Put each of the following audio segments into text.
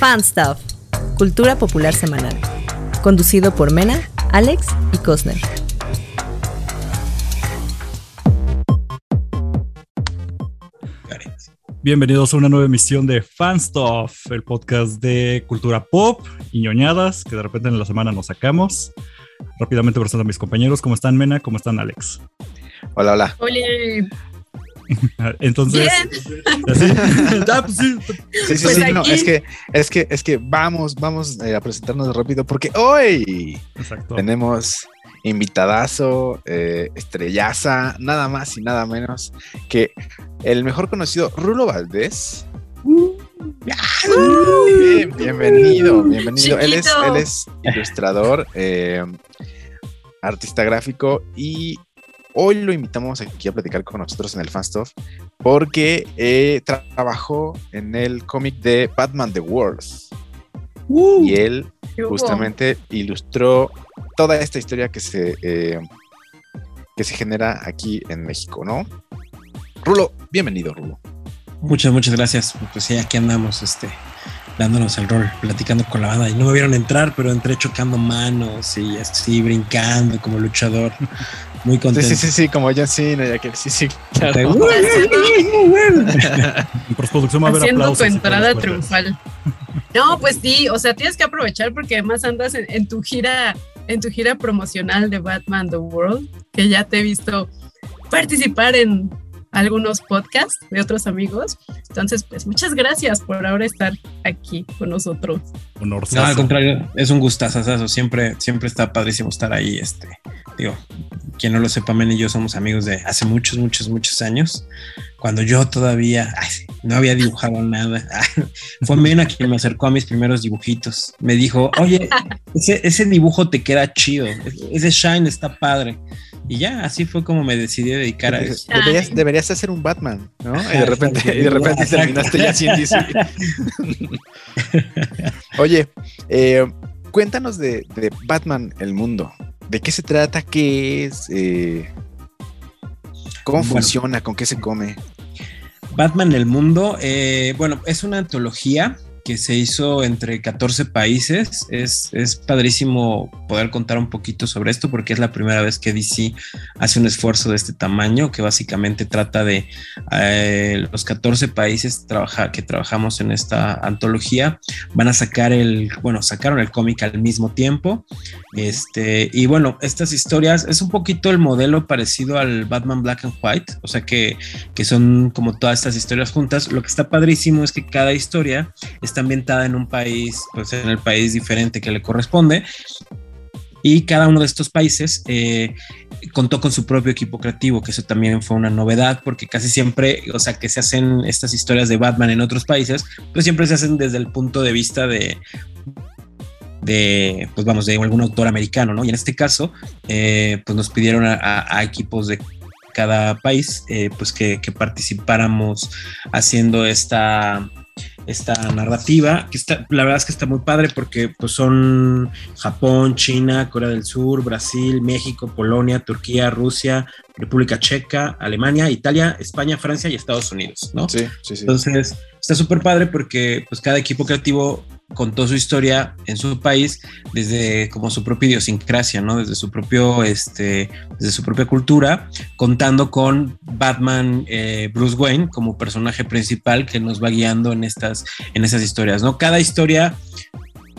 Fan Stuff, Cultura Popular Semanal, conducido por Mena, Alex y Cosner. Bienvenidos a una nueva emisión de Fan Stuff, el podcast de cultura pop y ñoñadas que de repente en la semana nos sacamos. Rápidamente presento a mis compañeros. ¿Cómo están, Mena? ¿Cómo están, Alex? Hola, hola. Hola. Entonces, ah, pues sí. sí, sí, Pues sí, no, aquí- es que, es que, es que vamos, vamos eh, a presentarnos rápido porque hoy exacto. tenemos invitadazo, eh, estrellaza, nada más y nada menos que el mejor conocido Rulo Valdés. Bien, bienvenido, bienvenido. Él es, él es ilustrador, eh, artista gráfico y hoy lo invitamos aquí a platicar con nosotros en el Fanstuff porque eh, tra- trabajó en el cómic de Batman The World y él justamente ilustró toda esta historia que se, eh, que se genera aquí en México, ¿no? Rulo, bienvenido, Rulo. Muchas, muchas gracias. Pues sí, aquí andamos, este, dándonos el rol, platicando con la banda. Y no me vieron entrar, pero entré chocando manos y así brincando como luchador. Muy Sí, contento. sí, sí, sí, como John Cena, ya que sí, sí, claro. En postproducción va a haber Haciendo tu y entrada triunfal. No, pues sí, o sea, tienes que aprovechar porque además andas en, en tu gira, en tu gira promocional de Batman The World, que ya te he visto participar en algunos podcasts de otros amigos. Entonces, pues muchas gracias por ahora estar aquí con nosotros. Honor. No, al contrario, es un gustazo. Siempre, siempre está padrísimo estar ahí. Este, digo, quien no lo sepa, Men y yo somos amigos de hace muchos, muchos, muchos años. Cuando yo todavía ay, no había dibujado nada. Fue Mena quien me acercó a mis primeros dibujitos. Me dijo, oye, ese, ese dibujo te queda chido. Ese shine está padre. Y ya, así fue como me decidí a dedicar a eso. Deberías, deberías hacer un Batman, ¿no? Y de repente, y de repente terminaste ya sin DC. Oye, eh, cuéntanos de, de Batman el mundo. ¿De qué se trata? ¿Qué es? Eh, ¿Cómo Bueno. funciona? ¿Con qué se come? Batman el mundo, eh, bueno, es una antología que se hizo entre 14 países. Es, es padrísimo poder contar un poquito sobre esto porque es la primera vez que DC hace un esfuerzo de este tamaño que básicamente trata de eh, los 14 países trabaja, que trabajamos en esta antología. Van a sacar el, bueno, sacaron el cómic al mismo tiempo. Este, y bueno, estas historias es un poquito el modelo parecido al Batman Black and White, o sea que que son como todas estas historias juntas. Lo que está padrísimo es que cada historia está ambientada en un país, pues en el país diferente que le corresponde. Y cada uno de estos países eh, contó con su propio equipo creativo, que eso también fue una novedad, porque casi siempre, o sea, que se hacen estas historias de Batman en otros países, pues siempre se hacen desde el punto de vista de, de pues vamos, de algún autor americano, ¿no? Y en este caso, eh, pues nos pidieron a, a- a equipos de cada país, eh, pues que, que participáramos haciendo esta, esta narrativa, que está, la verdad es que está muy padre porque pues son Japón, China, Corea del Sur, Brasil, México, Polonia, Turquía, Rusia, República Checa, Alemania, Italia, España, Francia y Estados Unidos, ¿no? Sí, sí, sí. Entonces, está súper padre porque pues cada equipo creativo contó su historia en su país desde como su propia idiosincrasia, ¿no? Desde su propio, este, desde su propia cultura, contando con Batman, eh, Bruce Wayne como personaje principal que nos va guiando en estas, en esas historias, ¿no? Cada historia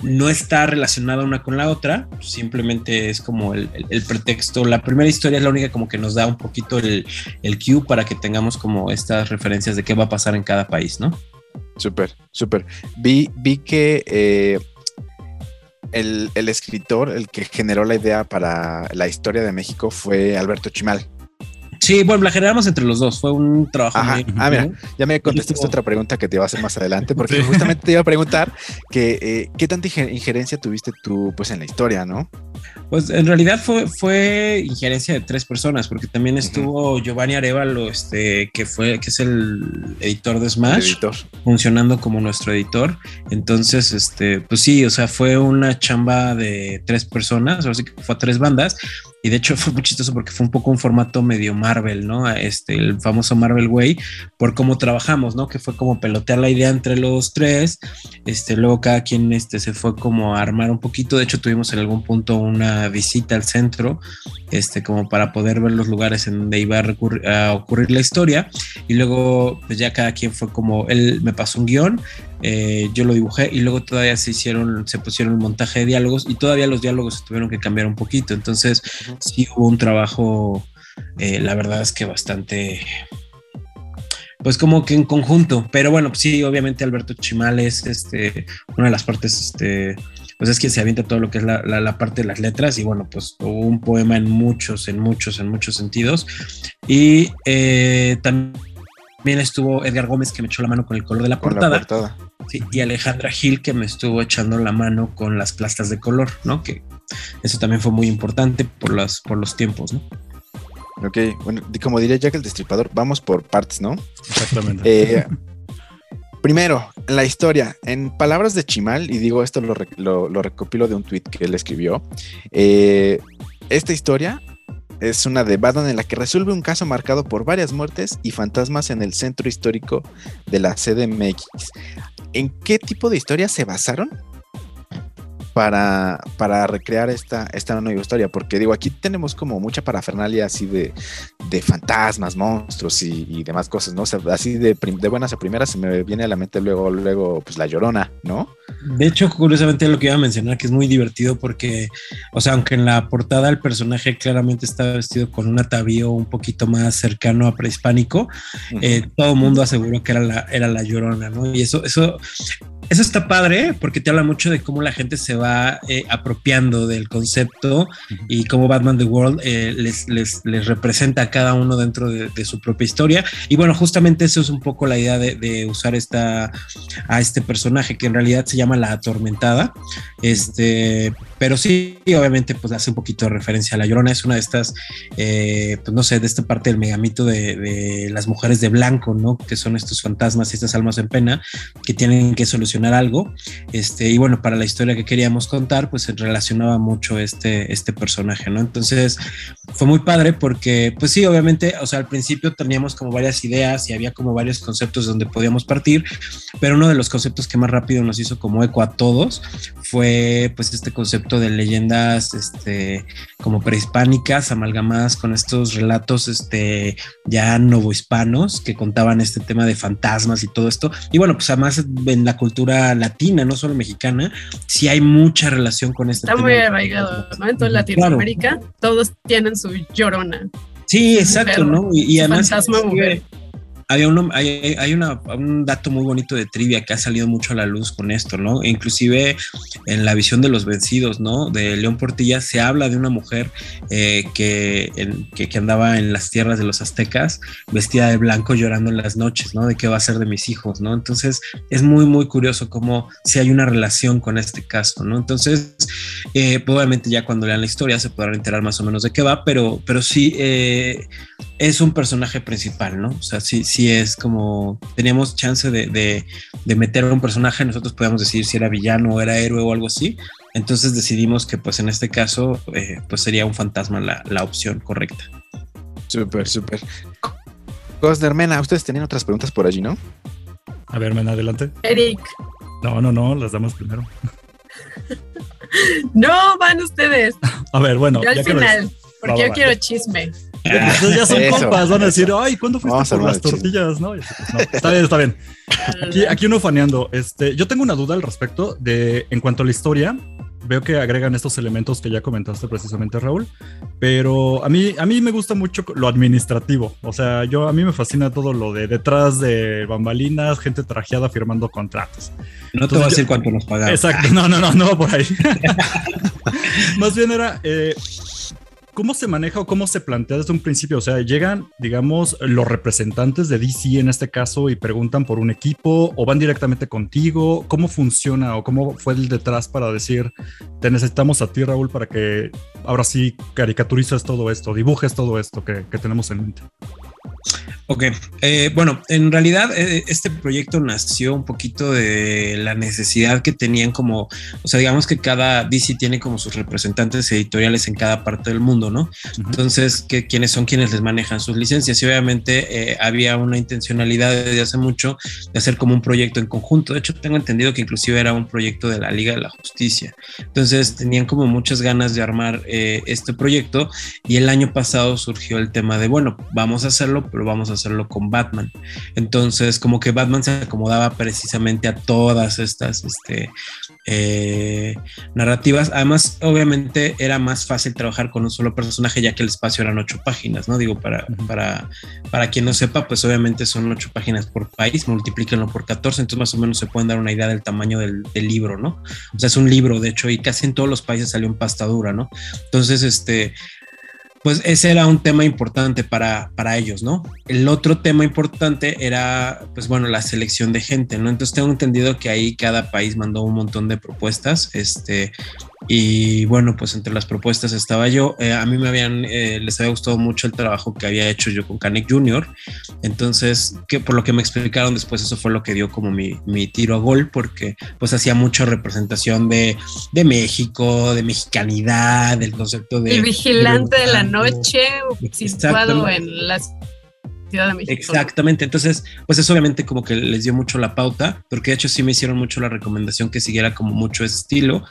no está relacionada una con la otra, simplemente es como el, el- pretexto. La primera historia es la única como que nos da un poquito el, el cue para que tengamos como estas referencias de qué va a pasar en cada país, ¿no? Súper, súper. Vi, vi que eh, el, el escritor, el que generó la idea para la historia de México fue Alberto Chimal. Sí, bueno, la generamos entre los dos, fue un trabajo. Ajá. muy- Ah, mira, ya me contestaste otra pregunta que te iba a hacer más adelante, porque Sí. justamente te iba a preguntar que eh, qué tanta injer- injerencia tuviste tú pues en la historia, ¿no? Pues en realidad fue, fue injerencia de tres personas, porque también estuvo Giovanni Arevalo, este, que fue, que es el editor de Smash. editor. funcionando como nuestro editor. Entonces, este, pues sí, o sea, fue una chamba de tres personas, ahora sí que fue a tres bandas. Y de hecho fue muy chistoso porque fue un poco un formato medio Marvel, ¿no? Este, el famoso Marvel Way, por cómo trabajamos, ¿no? Que fue como pelotear la idea entre los tres, este, luego cada quien este, se fue como a armar un poquito, de hecho tuvimos en algún punto una visita al centro, este, como para poder ver los lugares en donde iba a, a ocurrir la historia, y luego pues ya cada quien fue como, él me pasó un guion, eh, yo lo dibujé y luego todavía se hicieron, se pusieron un montaje de diálogos y todavía los diálogos tuvieron que cambiar un poquito. Entonces, sí hubo un trabajo, eh, la verdad es que bastante, pues como que en conjunto. Pero bueno, pues sí, obviamente Alberto Chimal es este, una de las partes, este, pues es quien se avienta todo lo que es la, la, parte de las letras y bueno, pues hubo un poema en muchos, en muchos, en muchos sentidos. Y eh, también estuvo Edgar Gómez que me echó la mano con el color de la portada. Sí, y Alejandra Gil que me estuvo echando la mano con las plastas de color, ¿no? Que eso también fue muy importante por, las, por los tiempos, ¿no? Ok, bueno, como diría Jack el Destripador, vamos por partes, ¿no? Exactamente. Eh, primero, la historia. En palabras de Chimal, y digo esto lo, lo, recopilo de un tweet que él escribió, eh, esta historia es una de Batman en la que resuelve un caso marcado por varias muertes y fantasmas en el centro histórico de la CDMX. ¿En qué tipo de historia se basaron para, para recrear esta, esta nueva historia, porque digo, aquí tenemos como mucha parafernalia así de, de fantasmas, monstruos y, demás cosas, ¿no? O sea, así de, de, buenas a primeras se me viene a la mente luego, luego, pues la llorona, ¿no? De hecho, curiosamente lo que iba a mencionar, que es muy divertido porque, o sea, aunque en la portada el personaje claramente está vestido con un atavío un poquito más cercano a prehispánico, eh, todo el mundo aseguró que era la, era la llorona, ¿no? Y eso, eso, eso está padre porque te habla mucho de cómo la gente se va eh, apropiando del concepto y cómo Batman The World eh, les, les, les, representa a cada uno dentro de, su propia historia. Y bueno, justamente eso es un poco la idea de, usar esta, a este personaje que en realidad se llama La Atormentada. Este, pero sí, obviamente, pues hace un poquito de referencia a La Llorona. Es una de estas, eh, pues no sé, de esta parte del megamito de, de las mujeres de blanco, ¿no? Que son estos fantasmas estas almas en pena que tienen que solucionar algo. Este, y bueno, para la historia que queríamos contar, pues se relacionaba mucho este, este personaje, ¿no? Entonces fue muy padre porque, pues sí, obviamente, o sea, al principio teníamos como varias ideas y había como varios conceptos donde podíamos partir, pero uno de los conceptos que más rápido nos hizo como eco a todos fue pues este concepto de leyendas este, como prehispánicas amalgamadas con estos relatos este, ya novohispanos que contaban este tema de fantasmas y todo esto. Y bueno, pues además en la cultura latina, no solo mexicana, sí hay mucha relación con este Está muy arraigado, ¿no? En toda Latinoamérica, todos tienen su llorona. Sí, exacto, ¿no? Y, además. Fantasma mujer hay, hay, un dato muy bonito de trivia que ha salido mucho a la luz con esto, ¿no? inclusive en la visión de los vencidos, ¿no? De León Portilla se habla de una mujer eh, que, que, andaba en las tierras de los aztecas vestida de blanco llorando en las noches, ¿no? De qué va a ser de mis hijos, ¿no? Entonces es muy, muy curioso cómo si hay una relación con este caso, ¿no? Entonces, eh, pues, obviamente ya cuando lean la historia se podrán enterar más o menos de qué va, pero, pero sí eh, es un personaje principal, ¿no? O sea, sí, sí es como teníamos chance de, meter a un personaje, nosotros podíamos decir si era villano o era héroe o algo así. Entonces decidimos que pues en este caso eh, pues sería un fantasma la, opción correcta. Súper, súper. Cosner, Mena, ustedes tenían otras preguntas por allí, ¿no? A ver, Mena, adelante. Eric. No, no, no, las damos primero. no, van ustedes. A ver, bueno. Yo al final, porque yo quiero chisme. Entonces ya son compas, van a decir, ay, ¿cuándo fuiste por las tortillas? No, está bien, está bien. Aquí, uno faneando. Este, yo tengo una duda al respecto de, en cuanto a la historia, veo que agregan estos elementos que ya comentaste precisamente, Raúl, pero a mí, a mí me gusta mucho lo administrativo. O sea, yo, a mí me fascina todo lo de detrás de bambalinas, gente trajeada firmando contratos. No te voy a decir cuánto nos pagaron. Exacto, no, no, no, no va por ahí. Más bien era, eh, ¿Cómo se maneja o cómo se plantea desde un principio? O sea, llegan, digamos, los representantes de DC en este caso y preguntan por un equipo o van directamente contigo. ¿Cómo funciona o cómo fue el detrás para decir, te necesitamos a ti, Raúl, para que ahora sí caricaturices todo esto, dibujes todo esto que, tenemos en mente? Ok, eh, bueno, en realidad eh, este proyecto nació un poquito de la necesidad que tenían como, o sea, digamos que cada DC tiene como sus representantes editoriales en cada parte del mundo, ¿no? Entonces, que, ¿quiénes son quienes les manejan sus licencias? Y obviamente eh, había una intencionalidad desde hace mucho de hacer como un proyecto en conjunto. De hecho, tengo entendido que inclusive era un proyecto de la Liga de la Justicia. Entonces, tenían como muchas ganas de armar este proyecto y el año pasado surgió el tema de, bueno, vamos a hacerlo, pero vamos a hacerlo con Batman. Entonces, como que Batman se acomodaba precisamente a todas estas este, eh, narrativas. Además, obviamente era más fácil trabajar con un solo personaje, ya que el espacio eran ocho páginas, ¿no? Digo, para, para, para quien no sepa, pues obviamente son ocho páginas por país, multiplíquenlo por 14, entonces más o menos se pueden dar una idea del tamaño del, del libro, ¿no? O sea, es un libro, de hecho, y casi en todos los países salió en pasta dura, ¿no? Entonces, este, pues ese era un tema importante para, para ellos, ¿no? El otro tema importante era, pues bueno, la selección de gente, ¿no? Entonces tengo entendido que ahí cada país mandó un montón de propuestas, este, y bueno, pues entre las propuestas estaba yo. Eh, a mí me habían, eh, les había gustado mucho el trabajo que había hecho yo con Canek Jr. Entonces, que por lo que me explicaron después, eso fue lo que dio como mi, mi tiro a gol, porque pues hacía mucha representación de, de México, de mexicanidad, del concepto de... El vigilante de, la noche, situado en las Exactamente, entonces, pues eso obviamente como que les dio mucho la pauta, porque de hecho sí me hicieron mucho la recomendación que siguiera como mucho estilo.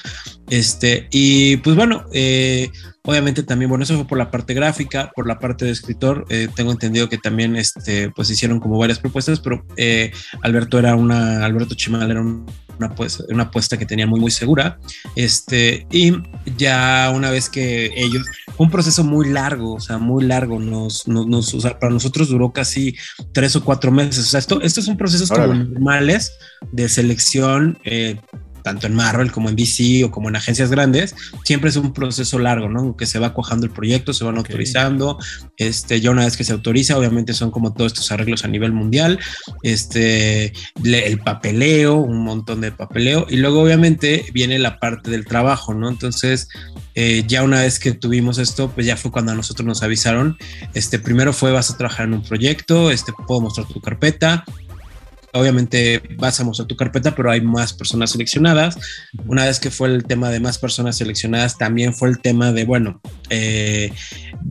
Este, y pues bueno, eh, obviamente también, bueno, eso fue por la parte gráfica, por la parte de escritor, eh, tengo entendido que también, este, pues hicieron como varias propuestas, pero eh, Alberto era una, Alberto Chimal era una, pues, una apuesta que tenía muy, muy segura, este, y ya una vez que ellos, un proceso muy largo, o sea, muy largo, nos, nos, o sea, para nosotros duró casi tres o cuatro meses, o sea, esto, estos son procesos como normales de selección, eh, tanto en Marvel como en DC o como en agencias grandes, siempre es un proceso largo, ¿no? Que se va cuajando el proyecto, se van autorizando, este, ya una vez que se autoriza, obviamente son como todos estos arreglos a nivel mundial, este, el papeleo, un montón de papeleo, y luego obviamente viene la parte del trabajo, ¿no? Entonces, eh, ya una vez que tuvimos esto, pues ya fue cuando a nosotros nos avisaron, este, primero fue vas a trabajar en un proyecto, este, puedo mostrar tu carpeta, obviamente vas a mostrar tu carpeta, pero hay más personas seleccionadas. Una vez que fue el tema de más personas seleccionadas, también fue el tema de, bueno, eh,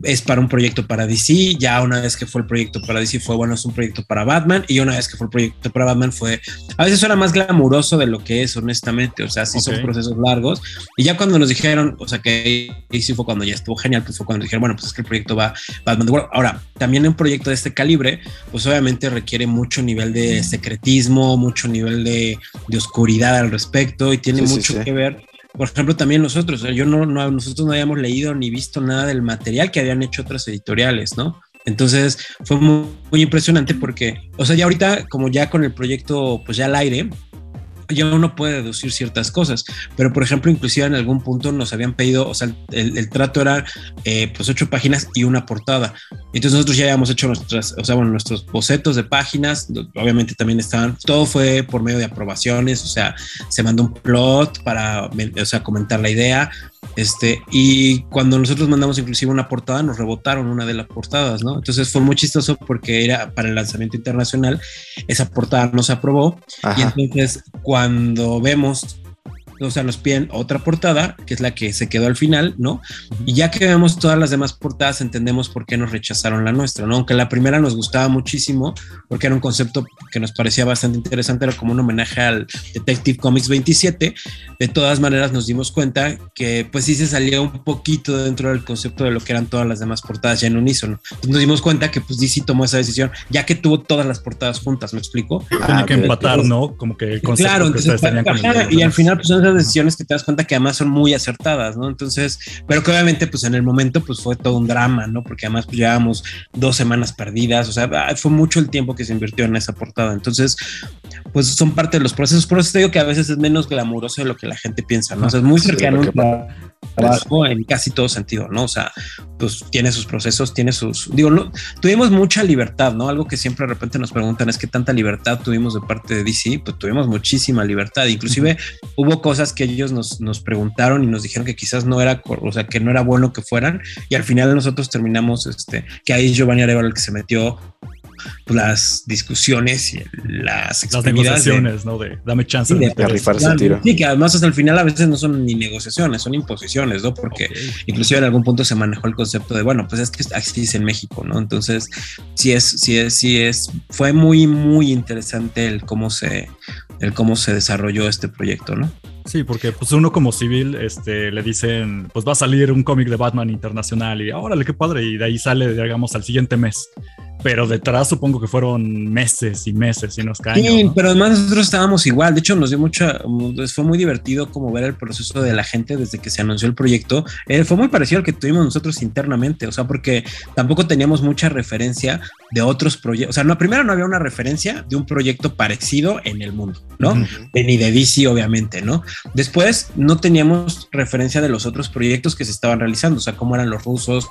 es para un proyecto para DC. Ya una vez que fue el proyecto para DC, fue, bueno, es un proyecto para Batman. Y una vez que fue el proyecto para Batman, fue, a veces suena más glamuroso de lo que es, honestamente. O sea, sí son procesos largos. Y ya cuando nos dijeron, o sea, que sí fue cuando ya estuvo genial, pues fue cuando dijeron, bueno, pues es que el proyecto va Batman. Ahora, también un proyecto de este calibre, pues obviamente requiere mucho nivel de secreto mucho nivel de, oscuridad al respecto y tiene mucho que ver. Por ejemplo, también nosotros, yo no, nosotros no habíamos leído ni visto nada del material que habían hecho otras editoriales, ¿no? Entonces fue muy, muy impresionante porque, o sea, ya ahorita, como ya con el proyecto, pues ya al aire, ya uno puede deducir ciertas cosas, pero por ejemplo, inclusive en algún punto nos habían pedido, o sea, el, trato era eh, pues ocho páginas y una portada. Entonces nosotros ya habíamos hecho nuestras, o sea, bueno, nuestros bocetos de páginas, obviamente también estaban, todo fue por medio de aprobaciones, o sea, se mandó un plot para, o sea, comentar la idea, este, y cuando nosotros mandamos inclusive una portada, nos rebotaron una de las portadas, ¿no? Entonces fue muy chistoso porque era para el lanzamiento internacional, esa portada no se aprobó. Y entonces cuando vemos o sea, nos piden otra portada, que es la que se quedó al final, ¿no? Y ya que vemos todas las demás portadas, entendemos por qué nos rechazaron la nuestra, ¿no? Aunque la primera nos gustaba muchísimo, porque era un concepto que nos parecía bastante interesante, era como un homenaje al Detective Comics 27, de todas maneras nos dimos cuenta que pues sí se salía un poquito dentro del concepto de lo que eran todas las demás portadas ya en unísono. Entonces nos dimos cuenta que pues DC tomó esa decisión, ya que tuvo todas las portadas juntas, ¿me explico? Como que empatar, ¿no? Como que el concepto claro, que y al final pues decisiones que te das cuenta que además son muy acertadas, ¿no? Entonces, pero que obviamente pues en el momento pues fue todo un drama, ¿no? Porque además pues llevábamos dos semanas perdidas, o sea, ah, fue mucho el tiempo que se invirtió en esa portada. Entonces, pues son parte de los procesos. Por eso te digo que a veces es menos glamuroso de lo que la gente piensa, ¿no? O sea, es muy cercano trabajo en casi todo sentido, ¿no? O sea, pues tiene sus procesos, tiene sus, digo, no, tuvimos mucha libertad, ¿no? Algo que siempre de repente nos preguntan es qué tanta libertad tuvimos de parte de DC, pues tuvimos muchísima libertad, inclusive hubo cosas que ellos nos, nos preguntaron y nos dijeron que quizás no era, o sea, que no era bueno que fueran y al final nosotros terminamos, este, que ahí Giovanni Arevalo el que se metió pues, las discusiones y las Las negociaciones, ¿no? De dame chance de, de rifarse el tiro. Sí, que además hasta el final a veces no son ni negociaciones, son imposiciones, ¿no? Porque Ok. inclusive en algún punto se manejó el concepto de, bueno, pues es que así es en México, ¿no? Entonces, sí es, sí es, sí es, fue muy, muy interesante el cómo se, el cómo se desarrolló este proyecto, ¿no? Sí, porque pues uno como civil este, le dicen, pues va a salir un cómic de Batman internacional y órale, qué padre, y de ahí sale, digamos, al siguiente mes. Pero detrás supongo que fueron meses y meses y unos caños. Sí, ¿no? pero además nosotros estábamos igual. De hecho, nos dio mucha. pues, Fue muy divertido como ver el proceso de la gente desde que se anunció el proyecto. Eh, fue muy parecido al que tuvimos nosotros internamente. O sea, porque tampoco teníamos mucha referencia de otros proyectos. O sea, no, primero no había una referencia de un proyecto parecido en el mundo, ¿no? De- ni de DC, obviamente, ¿no? Después no teníamos referencia de los otros proyectos que se estaban realizando, o sea, cómo eran los rusos,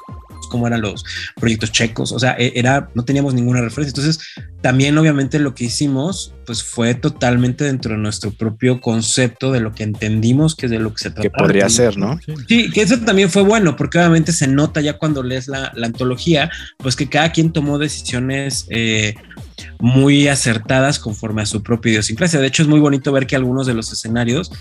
cómo eran los proyectos checos, o sea, e- era, no teníamos ninguna referencia. Entonces, también obviamente lo que hicimos, pues fue totalmente dentro de nuestro propio concepto de lo que entendimos que es de lo que se Que trataba. podría ser, ¿no? Sí. Sí, que eso también fue bueno, porque obviamente se nota ya cuando lees la, la antología, pues que cada quien tomó decisiones eh, muy acertadas conforme a su propia idiosincrasia. De hecho, es muy bonito ver que algunos de los escenarios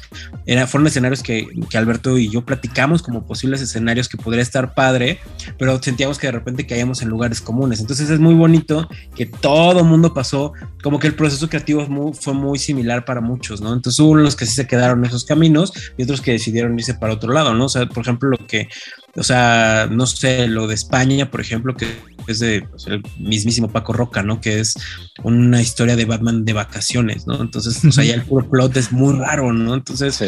era, fueron escenarios que, que Alberto y yo platicamos como posibles escenarios que podría estar padre, pero sentíamos que de repente caíamos en lugares comunes. Entonces es muy bonito que todo mundo pasó, como que el proceso creativo fue muy similar para muchos, ¿no? Entonces hubo unos que sí se quedaron en esos caminos y otros que decidieron irse para otro lado, ¿no? O sea, por ejemplo, lo que, o sea, no sé, lo de España, por ejemplo, que es de pues, el mismísimo Paco Roca, ¿no? Que es una historia de Batman de vacaciones, ¿no? Entonces, o sea, ya el puro plot es muy raro, ¿no? Entonces, Sí.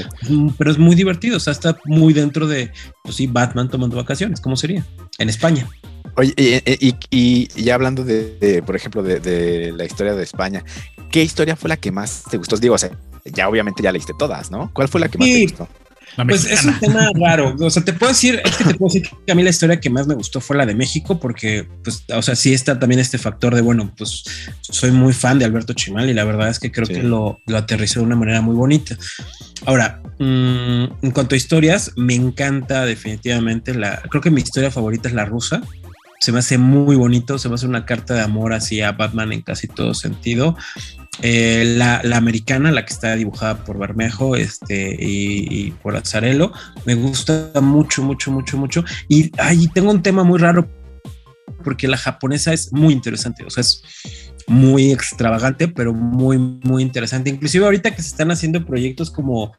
pero es muy divertido, o sea, está muy dentro de, pues sí, Batman tomando vacaciones, ¿cómo sería? En España. Oye, y, y- y- y ya hablando de, de, por ejemplo, de, de la historia de España, ¿qué historia fue la que más te gustó? Digo, o sea, ya obviamente ya leíste todas, ¿no? ¿Cuál fue la que más Sí. te gustó? Pues es un tema raro. O sea, te puedo decir, es que te puedo decir que a mí la historia que más me gustó fue la de México, porque, pues, o sea, sí está también este factor de, bueno, pues soy muy fan de Alberto Chimal y la verdad es que creo Sí. que lo, lo aterrizó de una manera muy bonita. Ahora, mm, en cuanto a historias, me encanta definitivamente la. Creo que mi historia favorita es la rusa. Se me hace muy bonito, se me hace una carta de amor así a Batman en casi todo sentido. Eh, la, americana, la que está dibujada por Bermejo este, y, y por Azarelo, me gusta mucho, mucho, mucho, mucho. Y ahí tengo un tema muy raro porque la japonesa es muy interesante, o sea, es muy extravagante, pero muy, muy interesante. Inclusive ahorita que se están haciendo proyectos como,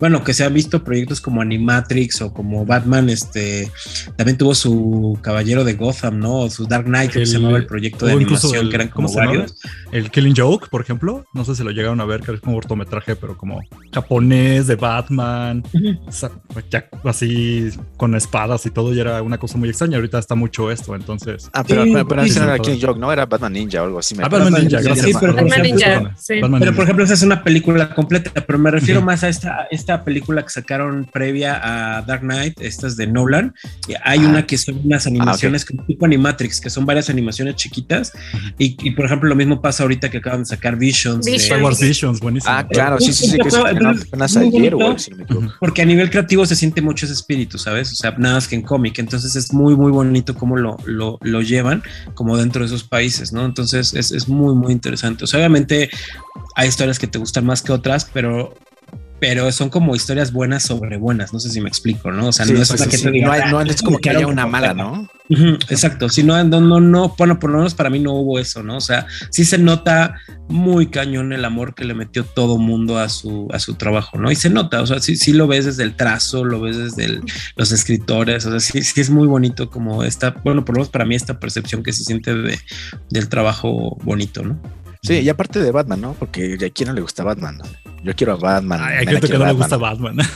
bueno, que se han visto proyectos como Animatrix o como Batman, este, también tuvo su Caballero de Gotham, ¿no? O su Dark Knight, que se llamaba el proyecto de animación, el- que eran ¿cómo como varios. El Killing Joke, por ejemplo, no sé si lo llegaron a ver, que es como cortometraje, pero como japonés de Batman, ya así con espadas y todo, y era una cosa muy extraña. Ahorita está mucho esto, entonces. Ah, pero, Sí, pero, pero sí, no sí, era sí. King Joke, ¿no? Era Batman Ninja o algo así. me Ah. Batman Ninja, Sí, gracias. pero por Batman ejemplo, Ninja, sí. Batman Pero por ejemplo, esa es una película completa, pero me refiero más a esta, esta película que sacaron previa a Dark Knight, estas de Nolan. Y Hay Ah. una que son unas animaciones como tipo Animatrix, que son varias animaciones chiquitas. y, y, por ejemplo, lo mismo pasa ahorita que acaban de sacar Visions. de-. Star Wars Visions, buenísimo. Ah, claro, sí, sí, sí, que apenas ayer, bonito. güey, si me porque a nivel creativo se siente mucho ese espíritu, ¿sabes? O sea, nada más que en cómic. Entonces es muy, muy bonito cómo lo, lo, lo llevan como dentro de esos países, ¿no? Entonces es, es muy, muy interesante. O sea, obviamente hay historias que te gustan más que otras, pero, pero son como historias buenas sobre buenas. No sé si me explico, ¿no? O sea, Sí, no es pues una sí, que te sí, diga, no, hay- no "Ah, es como que haya una mala, tal". ¿no? Exacto, si no, no, no, no, bueno, por lo menos para mí no hubo eso, ¿no? O sea, sí se nota muy cañón el amor que le metió todo mundo a su, a su trabajo, ¿no? Y se nota, o sea, sí, sí lo ves desde el trazo, lo ves desde el- los escritores, o sea, sí, sí es muy bonito como esta, bueno, por lo menos para mí esta percepción que se siente de, del trabajo bonito, ¿no? Sí, y aparte de Batman, ¿no? Porque a quién no le gusta Batman. ¿no? Yo quiero a Batman. Ay, hay gente que no le gusta Batman.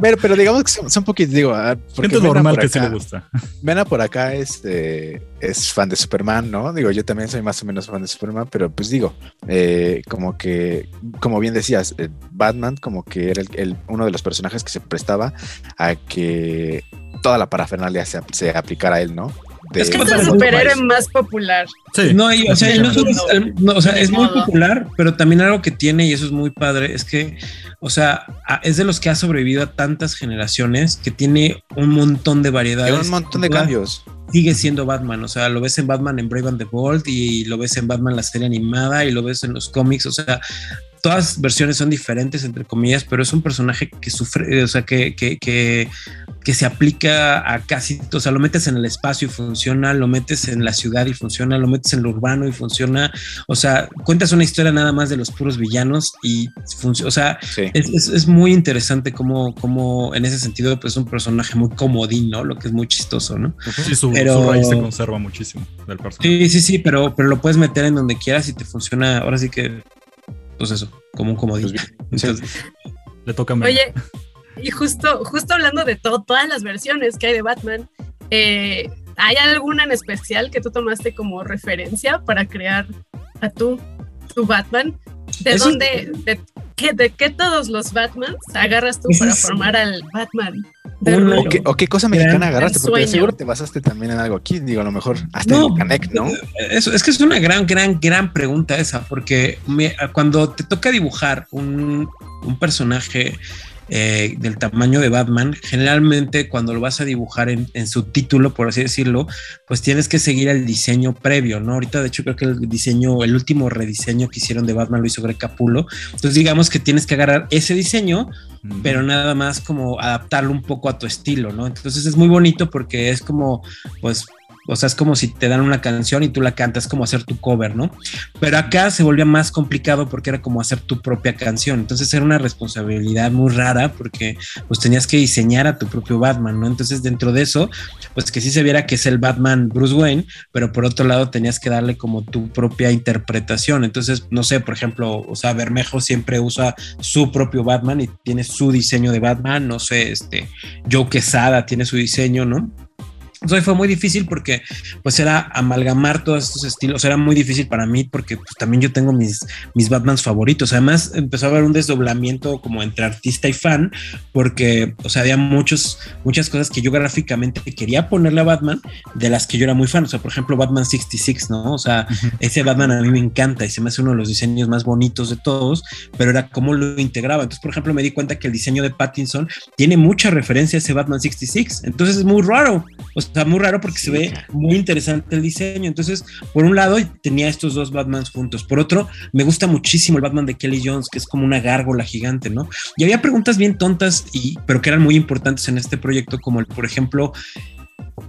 Pero, pero digamos que son, son poquitos, digo, ah, Gente normal que sí le gusta. Mena por acá este, es fan de Superman, ¿no? Digo, yo también soy más o menos fan de Superman, pero pues digo, eh, como que, como bien decías, eh, Batman como que era el, el- uno de los personajes que se prestaba a que toda la parafernalia se, se aplicara a él, ¿no? De- Es que Es el superhéroe más popular. Sí. No, y, o sea, no es, no, o sea, es muy popular, pero también algo que tiene, y eso es muy padre, es que, o sea, es de los que ha sobrevivido a tantas generaciones, que tiene un montón de variedades. Hay un montón de cambios. sigue siendo Batman, o sea, lo ves en Batman en Brave and the Bold y lo ves en Batman la serie animada y lo ves en los cómics, o sea, todas versiones son diferentes, entre comillas, pero es un personaje que sufre, o sea, que, que, que, que, se aplica a casi, o sea, lo metes en el espacio y funciona, lo metes en la ciudad y funciona, lo metes en lo urbano y funciona, o sea, cuentas una historia nada más de los puros villanos y funciona, o sea, es, es, muy interesante cómo, cómo en ese sentido, pues es un personaje muy comodín, ¿no? Lo que es muy chistoso, ¿no? Sí, su, pero, raíz se conserva muchísimo del personaje. Sí, sí, sí, pero, pero lo puedes meter en donde quieras y te funciona, ahora sí que pues eso, como un comodín. Pues le toca a Oye, y justo, justo hablando de todo, todas las versiones que hay de Batman, eh, ¿hay alguna en especial que tú tomaste como referencia para crear a tu, tu Batman? ¿De dónde, de, qué, de qué todos los Batmans agarras tú para formar al Batman? O, qué, cosa mexicana agarraste, porque seguro te basaste también en algo aquí, digo, a lo mejor hasta en Canec, ¿no? Eso, es que es una gran, gran, gran pregunta esa, porque cuando te toca dibujar un, un personaje eh, del tamaño de Batman, generalmente cuando lo vas a dibujar en, su título, por así decirlo, pues tienes que seguir el diseño previo, ¿no? Ahorita, de hecho, creo que el diseño, el último rediseño que hicieron de Batman lo hizo Greg Capullo. Entonces, digamos que tienes que agarrar ese diseño, pero nada más como adaptarlo un poco a tu estilo, ¿no? Entonces es muy bonito porque es como, pues, o sea, es como si te dan una canción y tú la cantas, como hacer tu cover, ¿no? Pero acá se volvía más complicado porque era como hacer tu propia canción. Entonces era una responsabilidad muy rara porque pues tenías que diseñar a tu propio Batman, ¿no? Entonces dentro de eso, pues que sí se viera que es el Batman Bruce Wayne, pero por otro lado tenías que darle como tu propia interpretación. Entonces, no sé, por ejemplo, o sea, Bermejo siempre usa su propio Batman y tiene su diseño de Batman, no sé, este, Joe Quesada tiene su diseño, ¿no? Entonces fue muy difícil porque pues era amalgamar todos estos estilos, era muy difícil para mí porque pues, también yo tengo mis, mis Batmans favoritos. Además empezó a haber un desdoblamiento como entre artista y fan porque, o sea, había muchos, muchas cosas que yo gráficamente quería ponerle a Batman de las que yo era muy fan. O sea, por ejemplo, Batman 66, ¿no? O sea, ese Batman a mí me encanta y se me hace uno de los diseños más bonitos de todos, pero era cómo lo integraba. Entonces, por ejemplo, me di cuenta que el diseño de Pattinson tiene mucha referencia a ese Batman 66. Entonces es muy raro. O sea, muy raro porque se ve muy interesante el diseño. Entonces, por un lado, tenía estos dos Batmans juntos. Por otro, me gusta muchísimo el Batman de Kelly Jones, que es como una gárgola gigante, ¿no? Y había preguntas bien tontas, y, pero que eran muy importantes en este proyecto, como el, por ejemplo,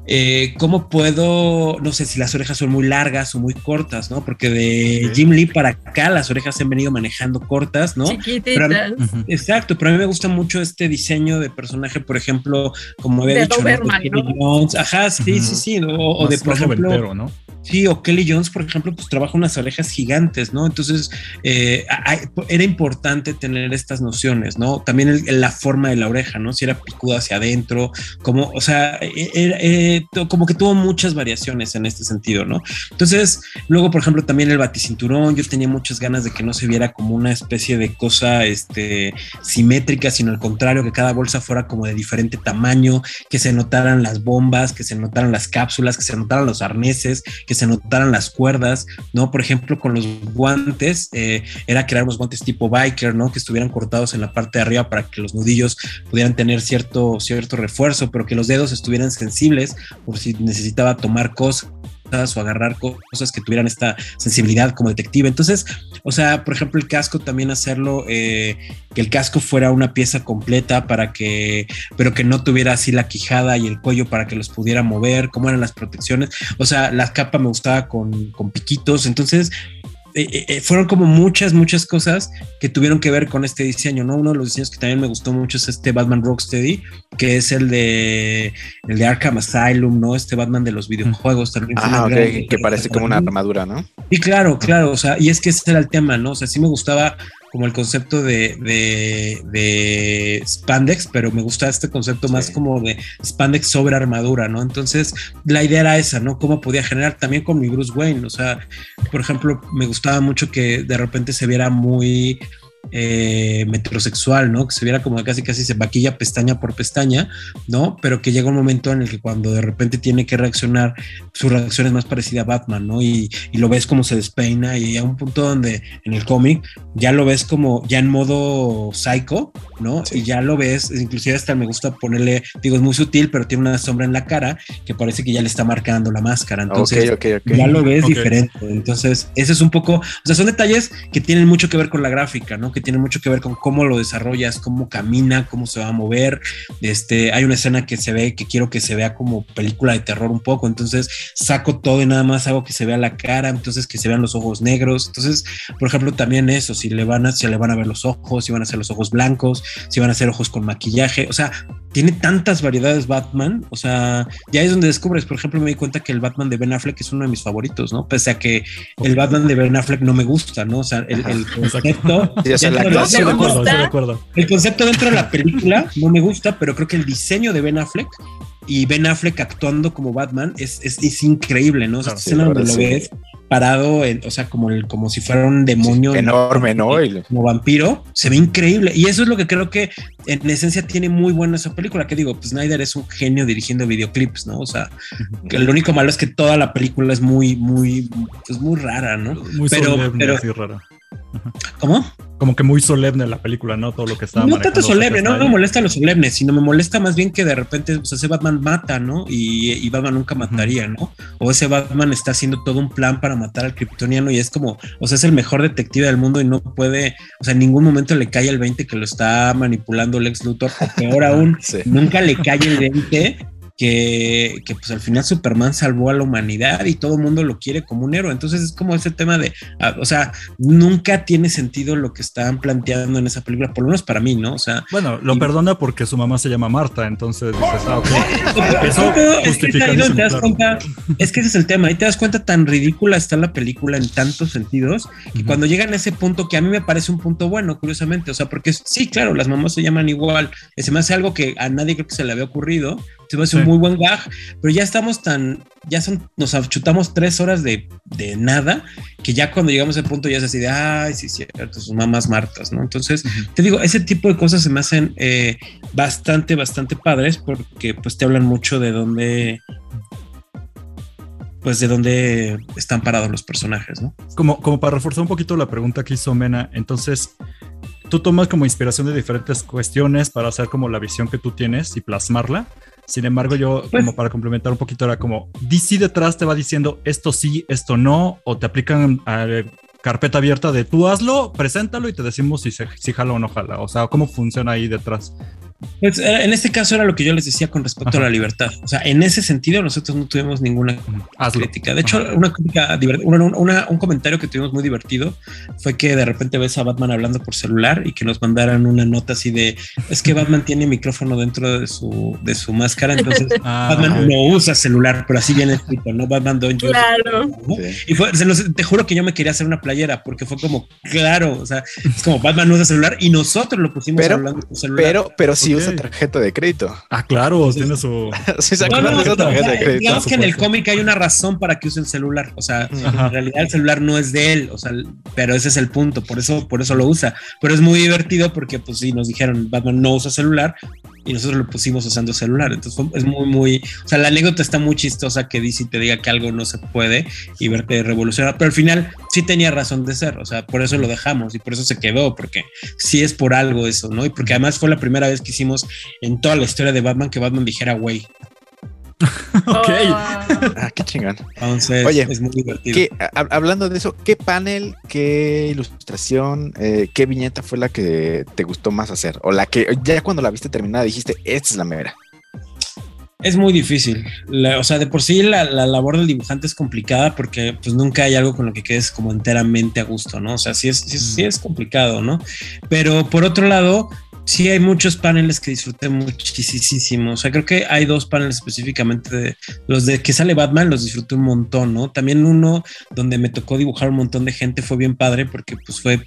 eh, ¿cómo puedo, no sé si las orejas son muy largas o muy cortas, ¿no? Porque de Jim Lee para acá las orejas se han venido manejando cortas, ¿no? exacto, pero a mí me gusta mucho este diseño de personaje, por ejemplo, como había dicho, Ajá, sí, sí, sí, o, de, por ejemplo, ¿no? Sí, o Kelly Jones, por ejemplo, pues trabaja unas orejas gigantes, ¿no? Entonces, eh, era importante tener estas nociones, ¿no? También la forma de la oreja, ¿no? Si era picuda hacia adentro, como, o sea, e, eh, como que tuvo muchas variaciones en este sentido, ¿no? Entonces, luego, por ejemplo, también el baticinturón, yo tenía muchas ganas de que no se viera como una especie de cosa, este, simétrica, sino al contrario, que cada bolsa fuera como de diferente tamaño, que se notaran las bombas, que se notaran las cápsulas, que se notaran los arneses, que se notaran las cuerdas, ¿no? Por ejemplo, con los guantes, eh, era crear unos guantes tipo biker, ¿no? Que estuvieran cortados en la parte de arriba para que los nudillos pudieran tener cierto, cierto refuerzo, pero que los dedos estuvieran sensibles por si necesitaba tomar cosas o agarrar cosas que tuvieran esta sensibilidad como detective. Entonces, o sea, por ejemplo, el casco también hacerlo, eh, que el casco fuera una pieza completa para que, pero que no tuviera así la quijada y el cuello para que los pudiera mover, cómo eran las protecciones. O sea, la capa me gustaba con, con piquitos. Entonces, eh, eh, fueron como muchas, muchas cosas que tuvieron que ver con este diseño, ¿no? Uno de los diseños que también me gustó mucho es este Batman Rocksteady, que es el de, el de Arkham Asylum, ¿no? Este Batman de los videojuegos también. Ah, ok, que parece como una armadura, ¿no? Y claro, claro, o sea, y es que ese era el tema, ¿no? O sea, sí me gustaba como el concepto de, de, spandex, pero me gusta este concepto más como de spandex sobre armadura, ¿no? Entonces, la idea era esa, ¿no? Cómo podía generar también con mi Bruce Wayne, o sea, por ejemplo, me gustaba mucho que de repente se viera muy eh, metrosexual, ¿no? Que se viera como casi casi se maquilla pestaña por pestaña, ¿no? Pero que llega un momento en el que cuando de repente tiene que reaccionar, su reacción es más parecida a Batman, ¿no? Y, y lo ves como se despeina y a un punto donde en el cómic ya lo ves como ya en modo psycho, ¿no? Y ya lo ves, inclusive hasta me gusta ponerle, digo, es muy sutil, pero tiene una sombra en la cara que parece que ya le está marcando la máscara. Entonces, ya lo ves diferente. Entonces, ese es un poco, o sea, son detalles que tienen mucho que ver con la gráfica, ¿no? Que tienen mucho que ver con cómo lo desarrollas, cómo camina, cómo se va a mover. Este, hay una escena que se ve, que quiero que se vea como película de terror un poco. Entonces, saco todo y nada más hago que se vea la cara, entonces que se vean los ojos negros. Entonces, por ejemplo, también eso, si le van a, si le van a ver los ojos, si van a ser los ojos blancos, si van a ser ojos con maquillaje. O sea, tiene tantas variedades Batman. O sea, ya es donde descubres, por ejemplo, me di cuenta que el Batman de Ben Affleck es uno de mis favoritos, ¿no? Pese a que el Batman de Ben Affleck no me gusta, ¿no? O sea, el, concepto. el concepto dentro de la película no me gusta, pero creo que el diseño de Ben Affleck y Ben Affleck actuando como Batman es, es, increíble, ¿no? O sea, escena donde lo ves parado, o sea, como, el, como si fuera un demonio. enorme, ¿no? Como vampiro, se ve increíble. Y eso es lo que creo que en esencia tiene muy buena esa película, que digo, pues Snyder es un genio dirigiendo videoclips, ¿no? O sea, que lo único malo es que toda la película es muy, muy, pues muy rara, ¿no? Muy pero, pero, rara. ¿Cómo? Como que muy solemne la película, ¿no? Todo lo que está. No tanto solemne, no me molesta lo solemne, sino me molesta más bien que de repente, pues ese Batman mata, ¿no? Y, Batman nunca mataría, ¿no? O ese Batman está haciendo todo un plan para matar al kryptoniano y es como, o sea, es el mejor detective del mundo y no puede, o sea, en ningún momento le cae el 20 que lo está manipulando Lex Luthor, o peor aún, nunca le cae el 20 que, que, pues al final Superman salvó a la humanidad y todo el mundo lo quiere como un héroe. Entonces es como ese tema de, ah, o sea, nunca tiene sentido lo que están planteando en esa película, por lo menos para mí, ¿no? O sea... Bueno, lo perdona porque su mamá se llama Marta, entonces dices, ah. Eso justifica es, que ese es el tema, y te das cuenta tan ridícula está la película en tantos sentidos, y cuando llegan a ese punto que a mí me parece un punto bueno, curiosamente, o sea, porque sí, claro, las mamás se llaman igual, se me hace algo que a nadie creo que se le había ocurrido, se me hace un muy buen gag, pero ya estamos tan, ya son, nos chutamos tres horas de, de, nada, que ya cuando llegamos a ese punto ya es así de, ay, sí, cierto, sus mamás martas, ¿no? Entonces, te digo, ese tipo de cosas se me hacen eh, bastante, bastante padres, porque pues te hablan mucho de dónde, pues de dónde están parados los personajes, ¿no? Como, como para reforzar un poquito la pregunta que hizo Mena, entonces tú tomas como inspiración de diferentes cuestiones para hacer como la visión que tú tienes y plasmarla. Sin embargo, yo pues como para complementar un poquito era como DC detrás te va diciendo esto sí, esto no, o te aplican a carpeta abierta de tú hazlo, preséntalo y te decimos si, se, si jala o no jala. O sea, cómo funciona ahí detrás. Pues, eh, en este caso era lo que yo les decía con respecto a la libertad. O sea, en ese sentido nosotros no tuvimos ninguna crítica. De hecho, una crítica, un comentario que tuvimos muy divertido fue que de repente ves a Batman hablando por celular y que nos mandaran una nota así de es que Batman tiene micrófono dentro de su, de su máscara, entonces ah, Batman no usa celular, pero así viene escrito, ¿no? Batman don't Claro. Y fue, te juro que yo me quería hacer una playera porque fue como, claro, o sea, es como Batman no usa celular y nosotros lo pusimos hablando por celular. Pero, pero sí usa tarjeta de crédito. Ah, claro, tiene su. sí, tarjeta de crédito. Digamos que en el cómic hay una razón para que use el celular. O sea, en realidad el celular no es de él. O sea, pero ese es el punto. Por eso, por eso lo usa. Pero es muy divertido porque, pues sí, nos dijeron Batman no usa celular y nosotros lo pusimos usando celular. Entonces es muy, muy, o sea, la anécdota está muy chistosa que dice te diga que algo no se puede y verte revolucionar, pero al final sí tenía razón de ser, o sea, por eso lo dejamos y por eso se quedó, porque sí es por algo eso, ¿no? Y porque además fue la primera vez que hicimos en toda la historia de Batman que Batman dijera, güey, ok. Ah, qué chingón. Entonces, Oye, es muy divertido. hablando de eso, ¿qué panel, qué ilustración, eh, qué viñeta fue la que te gustó más hacer? O la que ya cuando la viste terminada dijiste, esta es la mera. Es muy difícil. o sea, de por sí la, labor del dibujante es complicada porque pues nunca hay algo con lo que quedes como enteramente a gusto, ¿no? O sea, sí es, sí es complicado, ¿no? Pero por otro lado, sí hay muchos paneles que disfruté muchísimo. O sea, creo que hay dos paneles específicamente de los de que sale Batman, los disfruté un montón, ¿no? También uno donde me tocó dibujar un montón de gente fue bien padre porque pues fue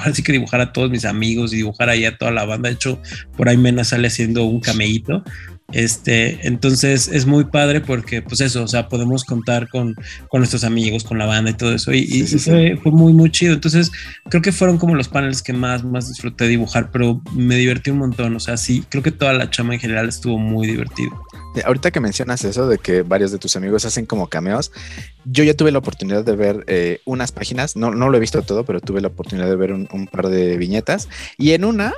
así que dibujar a todos mis amigos y dibujar ahí a toda la banda. De hecho, por ahí Mena sale haciendo un cameíto. Este, entonces es muy padre porque, pues eso, o sea, podemos contar con, con nuestros amigos, con la banda y todo eso. Y, fue, muy, muy chido. Entonces, creo que fueron como los paneles que más, más disfruté dibujar, pero me divertí un montón. O sea, sí, creo que toda la chama en general estuvo muy divertido. Ahorita que mencionas eso de que varios de tus amigos hacen como cameos, yo ya tuve la oportunidad de ver eh, unas páginas, no, no lo he visto todo, pero tuve la oportunidad de ver un, un par de viñetas y en una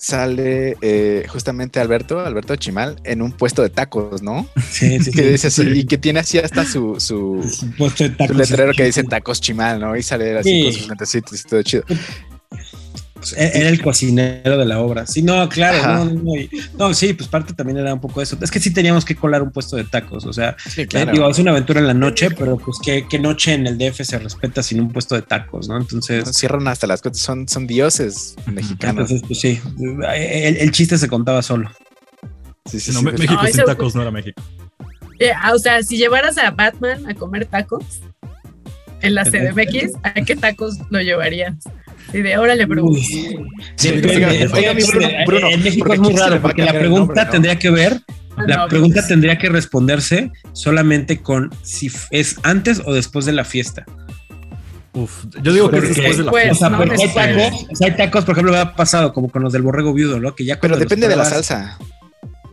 sale eh, justamente Alberto, Alberto Chimal, en un puesto de tacos, ¿no? Sí, sí. que dice así, y que tiene así hasta su, su, puesto de tacos, su letrero que dice tacos Chimal, ¿no? Y sale así con sus lentecitos y todo chido. E-, era el cocinero de la obra. Sí, no, claro, no, no, sí, pues parte también era un poco eso. Es que sí teníamos que colar un puesto de tacos, o sea, digo, es una aventura en la noche, pero pues qué, qué, noche en el DF se respeta sin un puesto de tacos, ¿no? Entonces... cierran hasta las cosas, son, son dioses mexicanos. Entonces, pues sí, el, chiste se contaba solo. Sí, sí, no, México sin tacos no era México. Eh, o sea, si llevaras a Batman a comer tacos en la CDMX, ¿a qué tacos lo llevarías? Y de órale, Bruno. Sí, en México es muy raro porque la pregunta tendría que ver, ah, la pregunta pues. tendría que responderse solamente con si es antes o después de la fiesta. Uf, yo digo que es después de la fiesta. O sea, porque hay tacos, o sea, hay tacos, por ejemplo, me ha pasado como con los del borrego viudo, ¿no? Que ya Pero depende de la salsa.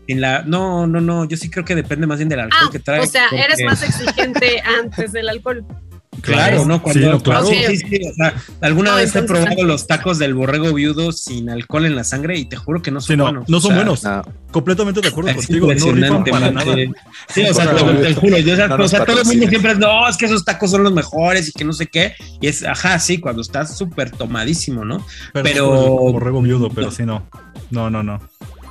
En la, no, no, no, yo sí creo que depende más bien del alcohol ah, que trae. O sea, eres más exigente antes del alcohol. Claro, ¿no? Cuando, sí, sí, o sea, alguna vez he probado los tacos del borrego viudo sin alcohol en la sangre y te juro que no son buenos. No son buenos. Completamente de acuerdo contigo. No para nada. Sí, o sea, te, juro, yo, o sea, todo el mundo siempre es, no, es que esos tacos son los mejores y que no sé qué. Y es, ajá, sí, cuando estás súper tomadísimo, ¿no? Pero. pero borrego viudo, pero sí, no. No, no, no.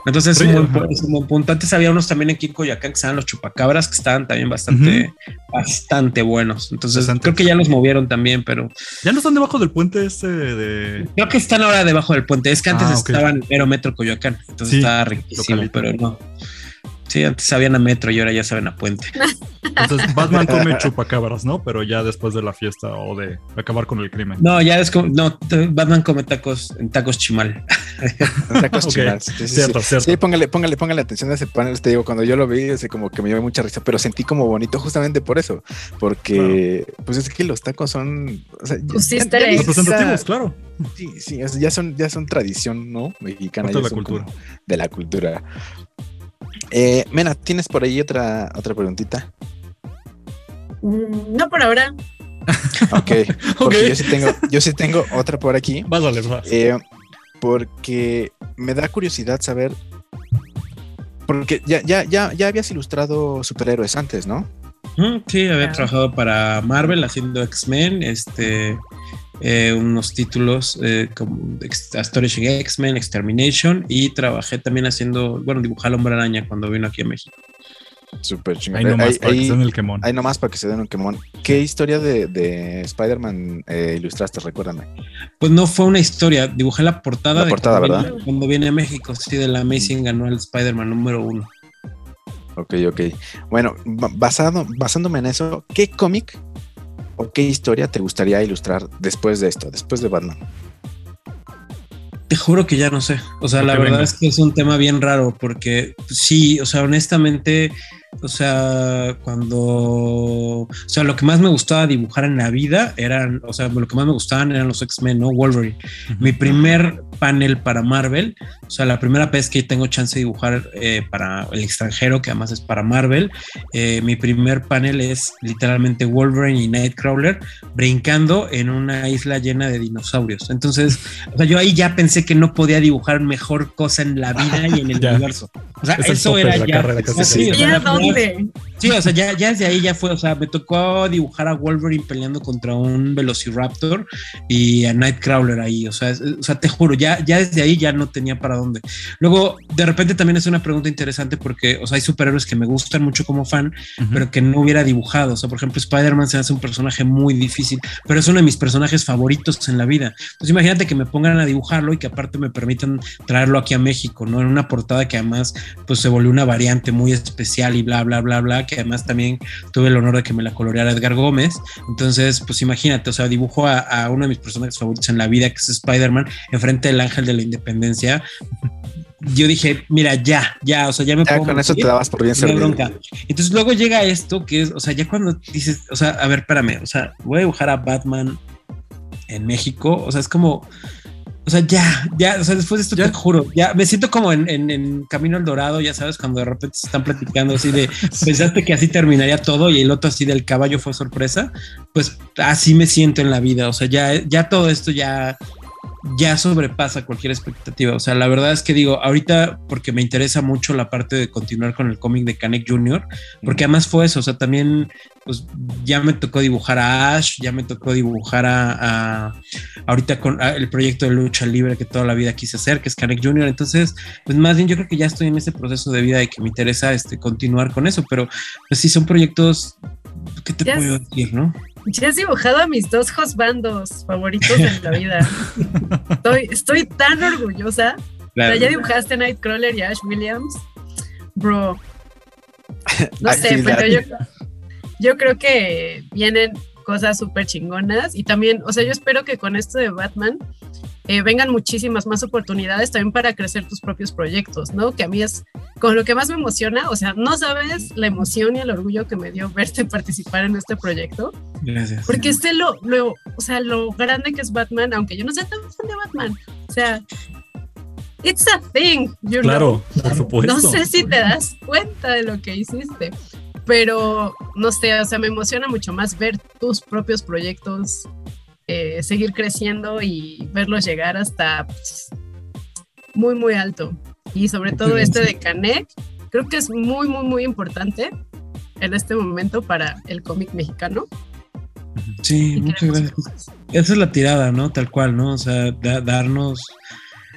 Entonces es un, buen, punto. Antes había unos también aquí en Coyoacán que estaban los chupacabras, que estaban también bastante, bastante buenos. Entonces creo que ya los movieron también, pero. ¿Ya no están debajo del puente este de.? Creo que están ahora debajo del puente. Es que antes ah, estaban en Metro Coyoacán. Entonces estaba riquísimo, pero no. Sí, antes sabían a metro y ahora ya saben a puente. Entonces Batman come chupacabras, ¿no? Pero ya después de la fiesta o de acabar con el crimen. No, ya es como, no, Batman come tacos en tacos chimal. tacos chimal. Sí, cierto, cierto. Sí, póngale, póngale, póngale atención a ese panel. Te digo, cuando yo lo vi, así como que me dio mucha risa, pero sentí como bonito justamente por eso. Porque, pues es que los tacos son. O sea, pues sí, representativos, claro. Sí, sí, ya son, ya son tradición, ¿no? Mexicana. de la cultura. De la cultura. Eh, Mena, ¿tienes por ahí otra, otra preguntita? Mm, no por ahora. ok, porque yo, sí tengo, yo sí tengo otra por aquí. Vas, vale, eh, porque me da curiosidad saber. Porque ya, ya, ya, ya habías ilustrado superhéroes antes, ¿no? Mm, sí, había trabajado para Marvel haciendo X-Men, este, eh, unos títulos eh, como Astonishing X-Men, Extermination y trabajé también haciendo, bueno, dibujar al hombre araña cuando vino aquí a México. Súper chingón. Ahí nomás para que se den el quemón. Ahí nomás para que se den el quemón. ¿Qué historia de, Spider-Man eh, ilustraste? Recuérdame. Pues no fue una historia, dibujé la portada. La portada, ¿verdad? cuando viene a México, sí, de la Amazing Annual Spider-Man número uno. Ok, ok. Bueno, basado, basándome en eso, ¿qué cómic o qué historia te gustaría ilustrar después de esto, después de Batman? Te juro que ya no sé. O sea, la verdad es que es un tema bien raro porque sí, o sea, honestamente, o sea, cuando, o sea, lo que más me gustaba dibujar en la vida eran, o sea, lo que más me gustaban eran los X-Men, ¿no? Wolverine. Mi primer panel para Marvel, o sea, la primera vez que tengo chance de dibujar eh, para el extranjero, que además es para Marvel, eh, mi primer panel es literalmente Wolverine y Nightcrawler brincando en una isla llena de dinosaurios. Entonces, o sea, yo ahí ya pensé que no podía dibujar mejor cosa en la vida y en el universo. O sea, eso era ya. Sí, Sí, o sea, either. Ya, ya desde ahí ya fue, o sea, me tocó dibujar a Wolverine peleando contra un Velociraptor y a Nightcrawler ahí, o sea, o sea, te juro, ya, ya desde ahí ya no tenía para dónde. Luego, de repente también es una pregunta interesante porque, o sea, hay superhéroes que me gustan mucho como fan, pero que no hubiera dibujado, o sea, por ejemplo, Spider-Man se hace un personaje muy difícil, pero es uno de mis personajes favoritos en la vida. Entonces, imagínate que me pongan a dibujarlo y que aparte me permitan traerlo aquí a México, ¿no? En una portada que además, pues se volvió una variante muy especial y bla, bla, bla, bla, que además también tuve el honor de que me la coloreara Edgar Gómez. Entonces, pues imagínate, o sea, dibujo a, uno de mis personajes favoritos en la vida, que es Spider-Man, enfrente del ángel de la independencia. yo dije, mira, ya, ya, o sea, ya me ya con eso te dabas por bien servido. Entonces luego llega esto que es, o sea, ya cuando dices, o sea, a ver, espérame, o sea, voy a dibujar a Batman en México, o sea, es como, o sea, ya, ya, o sea, después de esto te juro, ya me siento como en, en, Camino al Dorado, ya sabes, cuando de repente se están platicando así de, pensaste que así terminaría todo y el otro así del caballo fue sorpresa, pues así me siento en la vida, o sea, ya, ya todo esto ya, ya sobrepasa cualquier expectativa. O sea, la verdad es que digo, ahorita porque me interesa mucho la parte de continuar con el cómic de Canek Jr., porque además fue eso, o sea, también pues ya me tocó dibujar a Ash, ya me tocó dibujar a, ahorita con el proyecto de lucha libre que toda la vida quise hacer, que es Canek Jr. Entonces, pues más bien yo creo que ya estoy en ese proceso de vida y que me interesa este, continuar con eso, pero pues sí son proyectos, ¿qué te puedo decir, no? Ya has dibujado a mis dos hosbandos favoritos de la vida. estoy, estoy tan orgullosa. ya dibujaste a Nightcrawler y Ash Williams. Bro. No sé, pero yo, yo creo que vienen cosas súper chingonas y también, o sea, yo espero que con esto de Batman eh, vengan muchísimas más oportunidades también para crecer tus propios proyectos, ¿no? Que a mí es con lo que más me emociona, o sea, no sabes la emoción y el orgullo que me dio verte participar en este proyecto. Gracias. Porque este lo, lo, o sea, lo grande que es Batman, aunque yo no sea tan fan de Batman, o sea, it's a thing, you claro, por supuesto. No sé si te das cuenta de lo que hiciste, pero no sé, o sea, me emociona mucho más ver tus propios proyectos eh, seguir creciendo y verlos llegar hasta pues, muy, muy alto. Y sobre todo este de Canek, creo que es muy, muy, muy importante en este momento para el cómic mexicano. Sí, muchas gracias. Esa es la tirada, ¿no? Tal cual, ¿no? O sea, darnos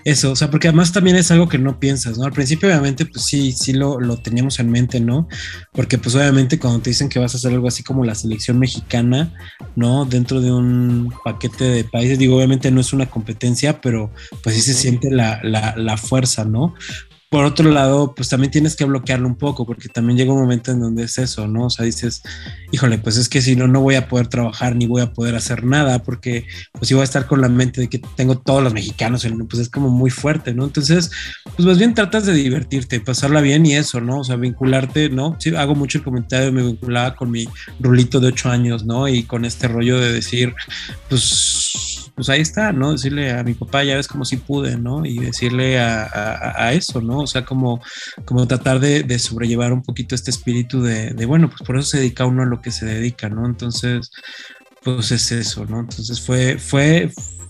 eso, o sea, porque además también es algo que no piensas, ¿no? Al principio obviamente pues sí, sí lo, lo, teníamos en mente, ¿no? Porque pues obviamente cuando te dicen que vas a hacer algo así como la selección mexicana, ¿no? Dentro de un paquete de países, digo, obviamente no es una competencia, pero pues sí se siente la, la, la fuerza, ¿no? Por otro lado, pues también tienes que bloquearlo un poco, porque también llega un momento en donde es eso, ¿no? O sea, dices, híjole, pues es que si no, no voy a poder trabajar ni voy a poder hacer nada, porque pues si voy a estar con la mente de que tengo todos los mexicanos, pues es como muy fuerte, ¿no? Entonces, pues más bien tratas de divertirte, pasarla bien y eso, ¿no? O sea, vincularte, ¿no? Sí, hago mucho el comentario, me vinculaba con mi rulito de ocho años, ¿no? Y con este rollo de decir, pues pues ahí está, ¿no? Decirle a mi papá, ya ves como si pude, ¿no? Y decirle a, eso, ¿no? O sea, como, como tratar de, sobrellevar un poquito este espíritu de, de, bueno, pues por eso se dedica uno a lo que se dedica, ¿no? Entonces, pues es eso, ¿no? Entonces fue, fue,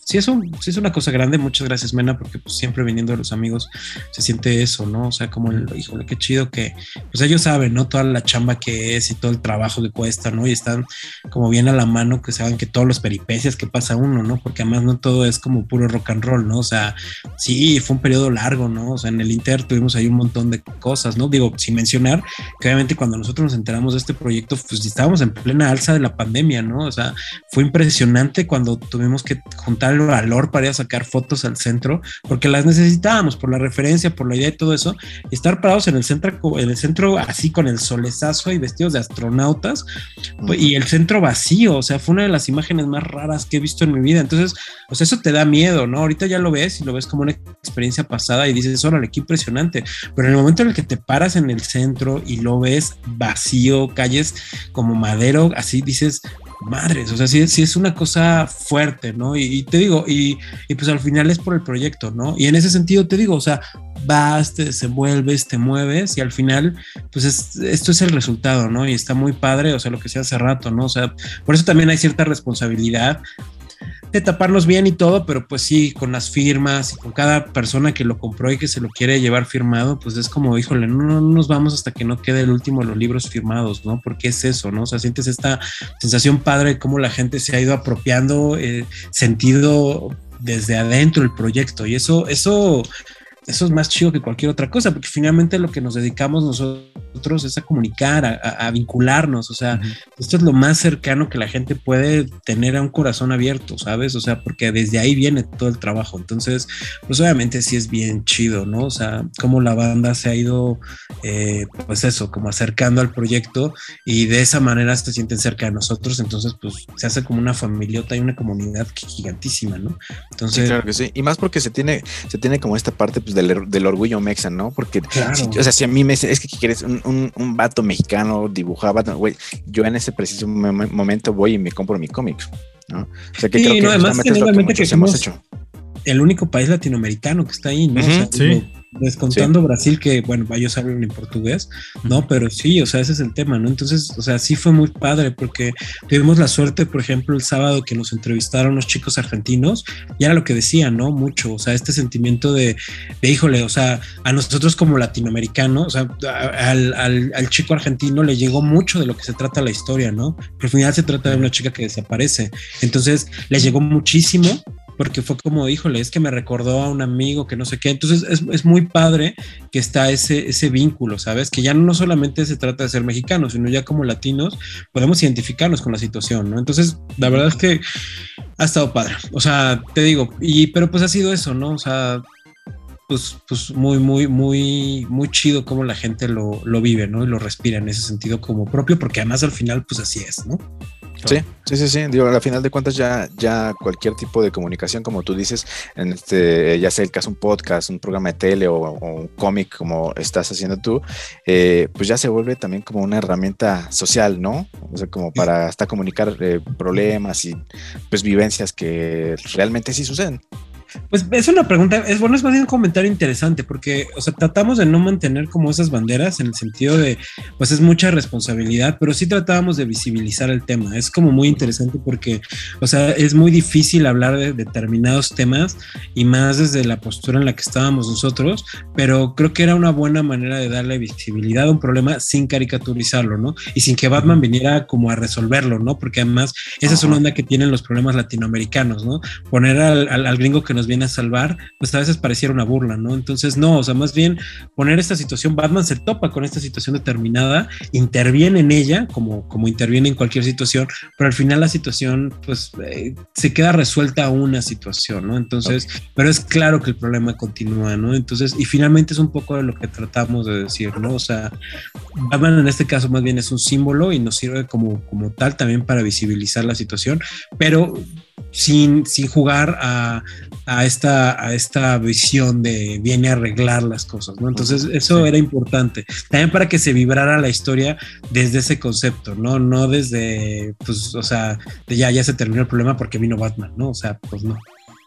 sí es, un, sí es una cosa grande. Muchas gracias, Mena, porque pues, siempre viniendo de los amigos se siente eso, ¿no? O sea, como el, híjole, qué chido que, pues ellos saben, ¿no? Toda la chamba que es y todo el trabajo que cuesta, ¿no? Y están como bien a la mano que saben que todos los peripecias que pasa uno, ¿no? Porque además no todo es como puro rock and roll, ¿no? O sea, sí, fue un periodo largo, ¿no? O sea, en el Inter tuvimos ahí un montón de cosas, ¿no? Digo, sin mencionar que obviamente cuando nosotros nos enteramos de este proyecto, pues estábamos en plena alza de la pandemia, ¿no? O sea, fue impresionante cuando tuvimos que juntar valor para ir a sacar fotos al centro, porque las necesitábamos por la referencia, por la idea y todo eso, estar parados en el centro, en el centro así con el solezazo y vestidos de astronautas pues, y el centro vacío, o sea, fue una de las imágenes más raras que he visto en mi vida. Entonces, pues eso te da miedo, ¿no? Ahorita ya lo ves y lo ves como una experiencia pasada y dices, órale, qué impresionante. Pero en el momento en el que te paras en el centro y lo ves vacío, calles como madero, así dices, madres, o sea, sí, sí es una cosa fuerte, ¿no? Y, te digo, y, pues al final es por el proyecto, ¿no? Y en ese sentido te digo, o sea, vas, te desenvuelves, te mueves y al final, pues esto es el resultado, ¿no? Y está muy padre, o sea, lo que sea hace rato, ¿no? O sea, por eso también hay cierta responsabilidad de taparnos bien y todo, pero pues sí, con las firmas y con cada persona que lo compró y que se lo quiere llevar firmado, pues es como, híjole, no, nos vamos hasta que no quede el último de los libros firmados, ¿no? Porque es eso, ¿no? O sea, sientes esta sensación padre de cómo la gente se ha ido apropiando, eh, sentido desde adentro el proyecto y eso, eso eso es más chido que cualquier otra cosa, porque finalmente lo que nos dedicamos nosotros es a comunicar, a, vincularnos, o sea, esto es lo más cercano que la gente puede tener a un corazón abierto, ¿sabes? O sea, porque desde ahí viene todo el trabajo, entonces, pues obviamente sí es bien chido, ¿no? O sea, cómo la banda se ha ido, eh, pues eso, como acercando al proyecto y de esa manera se sienten cerca de nosotros, entonces, pues se hace como una familiota y una comunidad gigantísima, ¿no? Entonces... Sí, claro que sí, y más porque se tiene, se tiene como esta parte, pues, del, orgullo mexa, ¿no? Porque, o sea, si a mí me es que quieres un, un, vato mexicano dibujaba, güey, yo en ese preciso momento voy y me compro mi cómic, ¿no? O sea, que creo que además que, hemos hecho. El único país latinoamericano que está ahí, ¿no? sí Descontando Brasil, que bueno, ellos hablan en portugués, ¿no? Pero sí, o sea, ese es el tema, ¿no? Entonces, o sea, sí fue muy padre porque tuvimos la suerte, por ejemplo, el sábado que nos entrevistaron los chicos argentinos y era lo que decían, ¿no? Mucho, o sea, este sentimiento de, de híjole, o sea, a nosotros como latinoamericanos, o sea, al, al, al, chico argentino le llegó mucho de lo que se trata la historia, ¿no? al final se trata de una chica que desaparece. Entonces, le llegó muchísimo porque fue como, híjole, es que me recordó a un amigo que no sé qué. Entonces es, es, muy padre que está ese, ese vínculo, ¿sabes? Que ya no solamente se trata de ser mexicanos, sino ya como latinos podemos identificarnos con la situación, ¿no? Entonces, la verdad es que ha estado padre. O sea, te digo, y pero pues ha sido eso, ¿no? O sea, pues, pues muy, muy, muy, muy chido cómo la gente lo, lo vive, ¿no? Y lo respira en ese sentido como propio, porque además al final, pues así es, ¿no? Sí, sí, sí, sí. Digo, al final de cuentas ya, ya cualquier tipo de comunicación, como tú dices, en este, ya sea el caso un podcast, un programa de tele o, un cómic como estás haciendo tú, eh, pues ya se vuelve también como una herramienta social, ¿no? O sea, como para hasta comunicar eh, problemas y pues vivencias que realmente sí suceden. Pues es una pregunta, es bueno, es más bien un comentario interesante porque, o sea, tratamos de no mantener como esas banderas en el sentido de, pues es mucha responsabilidad, pero sí tratábamos de visibilizar el tema. Es como muy interesante porque, o sea, es muy difícil hablar de determinados temas y más desde la postura en la que estábamos nosotros, pero creo que era una buena manera de darle visibilidad a un problema sin caricaturizarlo, ¿no? Y sin que Batman viniera como a resolverlo, ¿no? Porque además esa es una onda que tienen los problemas latinoamericanos, ¿no? Poner al, al, al gringo que nos viene a salvar, pues a veces pareciera una burla, ¿no? Entonces, no, o sea, más bien poner esta situación, Batman se topa con esta situación determinada, interviene en ella, como, como interviene en cualquier situación, pero al final la situación, pues, eh, se queda resuelta una situación, ¿no? Entonces, pero es claro que el problema continúa, ¿no? Entonces, y finalmente es un poco de lo que tratamos de decir, ¿no? O sea, Batman en este caso más bien es un símbolo y nos sirve como, como tal también para visibilizar la situación, pero sin, sin jugar a, a, esta, a esta visión de viene a arreglar las cosas, ¿no? Entonces eso era importante, también para que se vibrara la historia desde ese concepto, ¿no? No desde, pues, o sea, de ya, ya se terminó el problema porque vino Batman, ¿no? O sea, pues no.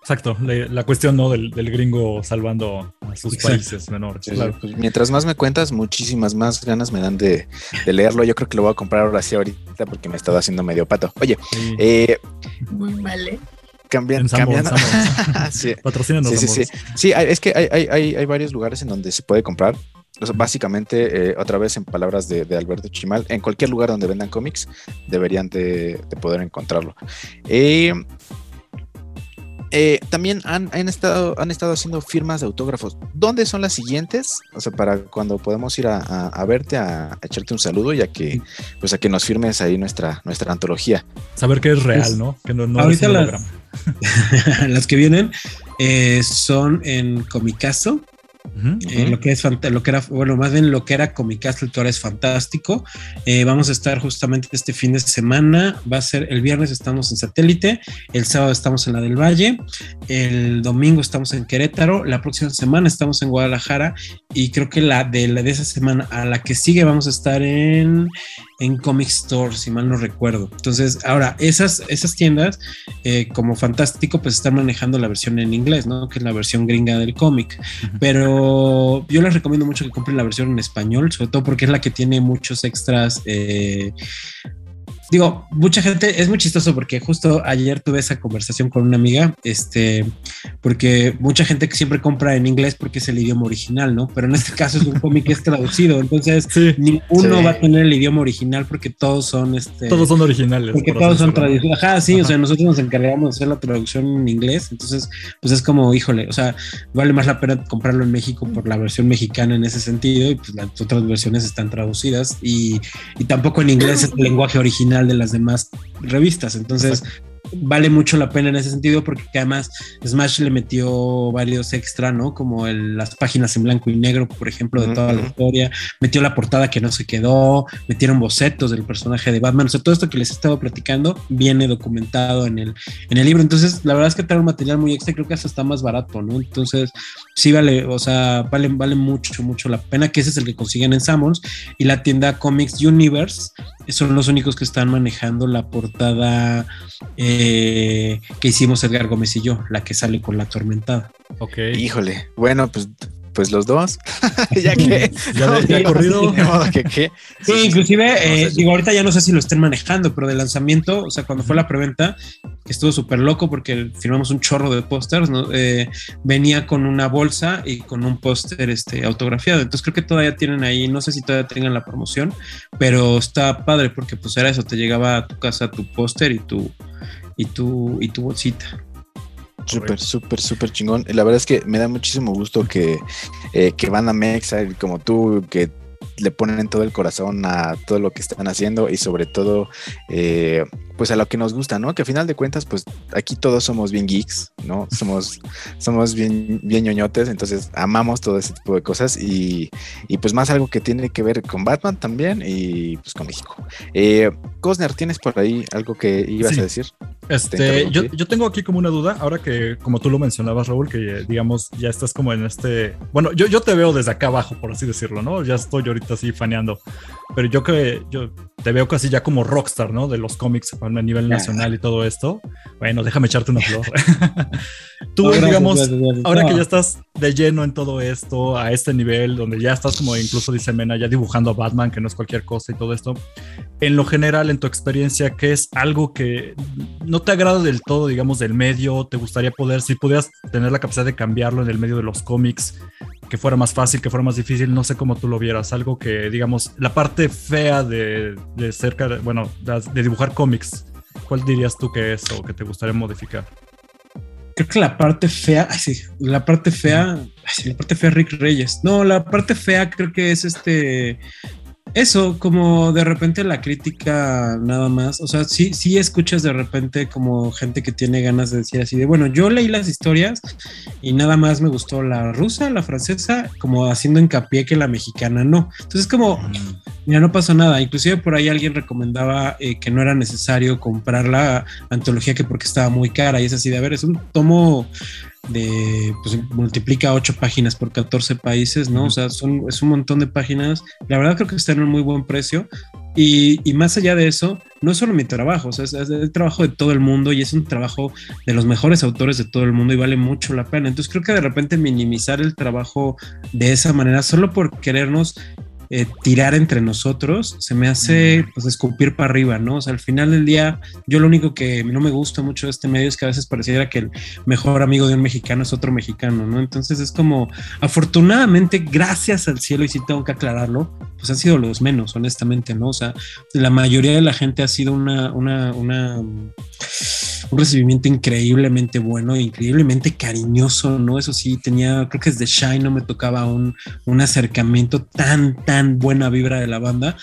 Exacto, la, cuestión ¿no? Del, gringo salvando a sus países menores. Pues, mientras más me cuentas, muchísimas más ganas me dan de, leerlo. Yo creo que lo voy a comprar ahora sí ahorita porque me he estado haciendo medio pato. Oye, eh, muy mal, ¿eh? Cambiando. sí. Sí, sí, sí. es que hay, hay, hay, varios lugares en donde se puede comprar. básicamente, eh, otra vez en palabras de, Alberto Chimal, en cualquier lugar donde vendan cómics, deberían de, poder encontrarlo. Eh, eh, también han, estado, han estado haciendo firmas de autógrafos. ¿Dónde son las siguientes? O sea, para cuando podemos ir a, verte, a, echarte un saludo y a que, pues a que nos firmes ahí nuestra, nuestra antología. Saber que es real, pues, ¿no? Que no, no ahorita las, las, que vienen eh, son en Comicazo eh, lo que es lo que era, bueno, más bien lo que era Comicastle que ahora es fantástico. Eh, vamos a estar justamente este fin de semana. Va a ser el viernes estamos en satélite, el sábado estamos en la del Valle, el domingo estamos en Querétaro, la próxima semana estamos en Guadalajara y creo que la de, la de esa semana a la que sigue vamos a estar en en Comic Store, si mal no recuerdo. Entonces, ahora, esas, esas tiendas, eh, como Fantástico, pues están manejando la versión en inglés, ¿no? Que es la versión gringa del cómic. Pero yo les recomiendo mucho que compren la versión en español, sobre todo porque es la que tiene muchos extras. Eh, digo, mucha gente, es muy chistoso porque justo ayer tuve esa conversación con una amiga, este, porque mucha gente que siempre compra en inglés porque es el idioma original, ¿no? Pero en este caso es un cómic que es traducido, entonces ninguno va a tener el idioma original porque todos son, este... Todos son originales. Porque todos son traducidos. Ajá, sí, o sea, nosotros nos encargamos de hacer la traducción en inglés, entonces, pues es como, híjole, o sea, vale más la pena comprarlo en México por la versión mexicana en ese sentido y pues las otras versiones están traducidas y, y tampoco en inglés es el lenguaje original de las demás revistas. Entonces, vale mucho la pena en ese sentido porque además Smash le metió varios extra, ¿no? Como las páginas en blanco y negro, por ejemplo, de toda la historia, metió la portada que no se quedó, metieron bocetos del personaje de Batman, o sea, todo esto que les he estado platicando viene documentado en el, en el libro, entonces la verdad es que trae un material muy extra, creo que hasta está más barato, ¿no? Entonces, sí vale, o sea, vale, vale mucho, mucho la pena, que ese es el que consiguen en Sammons y la tienda Comics Universe son los únicos que están manejando la portada eh, que hicimos Edgar Gómez y yo, la que sale con la atormentada. Ok. Híjole, bueno, pues pues los dos, ya que ya, corrido. sí, inclusive, eh, digo, ahorita ya no sé si lo estén manejando, pero de lanzamiento, o sea, cuando fue la preventa, que estuvo súper loco porque firmamos un chorro de pósters, eh, venía con una bolsa y con un póster este, autografiado. Entonces creo que todavía tienen ahí, no sé si todavía tengan la promoción, pero está padre porque pues era eso, te llegaba a tu casa tu póster y tu, y tu, y tu bolsita. Súper, súper, súper chingón. La verdad es que me da muchísimo gusto que, eh, que van a Mexa como tú, que le ponen todo el corazón a todo lo que están haciendo y sobre todo eh, pues a lo que nos gusta, ¿no? Que a final de cuentas pues aquí todos somos bien geeks, ¿no? Somos, somos bien, bien ñoñotes, entonces amamos todo ese tipo de cosas y, y pues más algo que tiene que ver con Batman también y pues con México. Eh, Cosner, ¿tienes por ahí algo que ibas a decir? Este, yo, yo, tengo aquí como una duda, ahora que como tú lo mencionabas, Raúl, que digamos ya estás como en este, bueno, yo, yo te veo desde acá abajo, por así decirlo, ¿no? Ya estoy ahorita así faneando, pero yo que yo te veo casi ya como rockstar, ¿no? De los cómics a nivel nacional y todo esto. Bueno, déjame echarte una flor. Tú, digamos, ahora que ya estás de lleno en todo esto, a este nivel, donde ya estás como incluso dice Mena, ya dibujando a Batman, que no es cualquier cosa y todo esto, en lo general, en tu experiencia, ¿qué es algo que no te agrada del todo, digamos, del medio? ¿Te gustaría poder, si pudieras tener la capacidad de cambiarlo en el medio de los cómics, que fuera más fácil, que fuera más difícil, no sé cómo tú lo vieras, algo que, digamos, la parte fea de, de cerca, bueno, de dibujar cómics, ¿cuál dirías tú que es o que te gustaría modificar? Creo que la parte fea, ay, sí, la parte fea, ay, la parte fea Rick Reyes. No, la parte fea creo que es este eso, como de repente la crítica nada más, o sea, sí, sí escuchas de repente como gente que tiene ganas de decir así de, bueno, yo leí las historias y nada más me gustó la rusa, la francesa, como haciendo hincapié que la mexicana no. Entonces como, mira, no pasó nada. Inclusive por ahí alguien recomendaba eh, que no era necesario comprar la antología que porque estaba muy cara y es así de, a ver, es un tomo de, pues multiplica 8 páginas por 14 países, ¿no? O sea, son, es un montón de páginas. La verdad creo que está en un muy buen precio. Y, y, más allá de eso, no es solo mi trabajo, o sea, es, el trabajo de todo el mundo y es un trabajo de los mejores autores de todo el mundo y vale mucho la pena. Entonces creo que de repente minimizar el trabajo de esa manera, solo por querernos eh, tirar entre nosotros, se me hace pues escupir para arriba, ¿no? O sea, al final del día, yo lo único que no me gusta mucho de este medio es que a veces pareciera que el mejor amigo de un mexicano es otro mexicano, ¿no? Entonces es como, afortunadamente, gracias al cielo, y sí tengo que aclararlo, pues han sido los menos, honestamente, ¿no? O sea, la mayoría de la gente ha sido una, una, una un recibimiento increíblemente bueno, increíblemente cariñoso, ¿no? Eso sí, tenía, creo que desde Shine no me tocaba un, un acercamiento tan, tan buena vibra de la banda,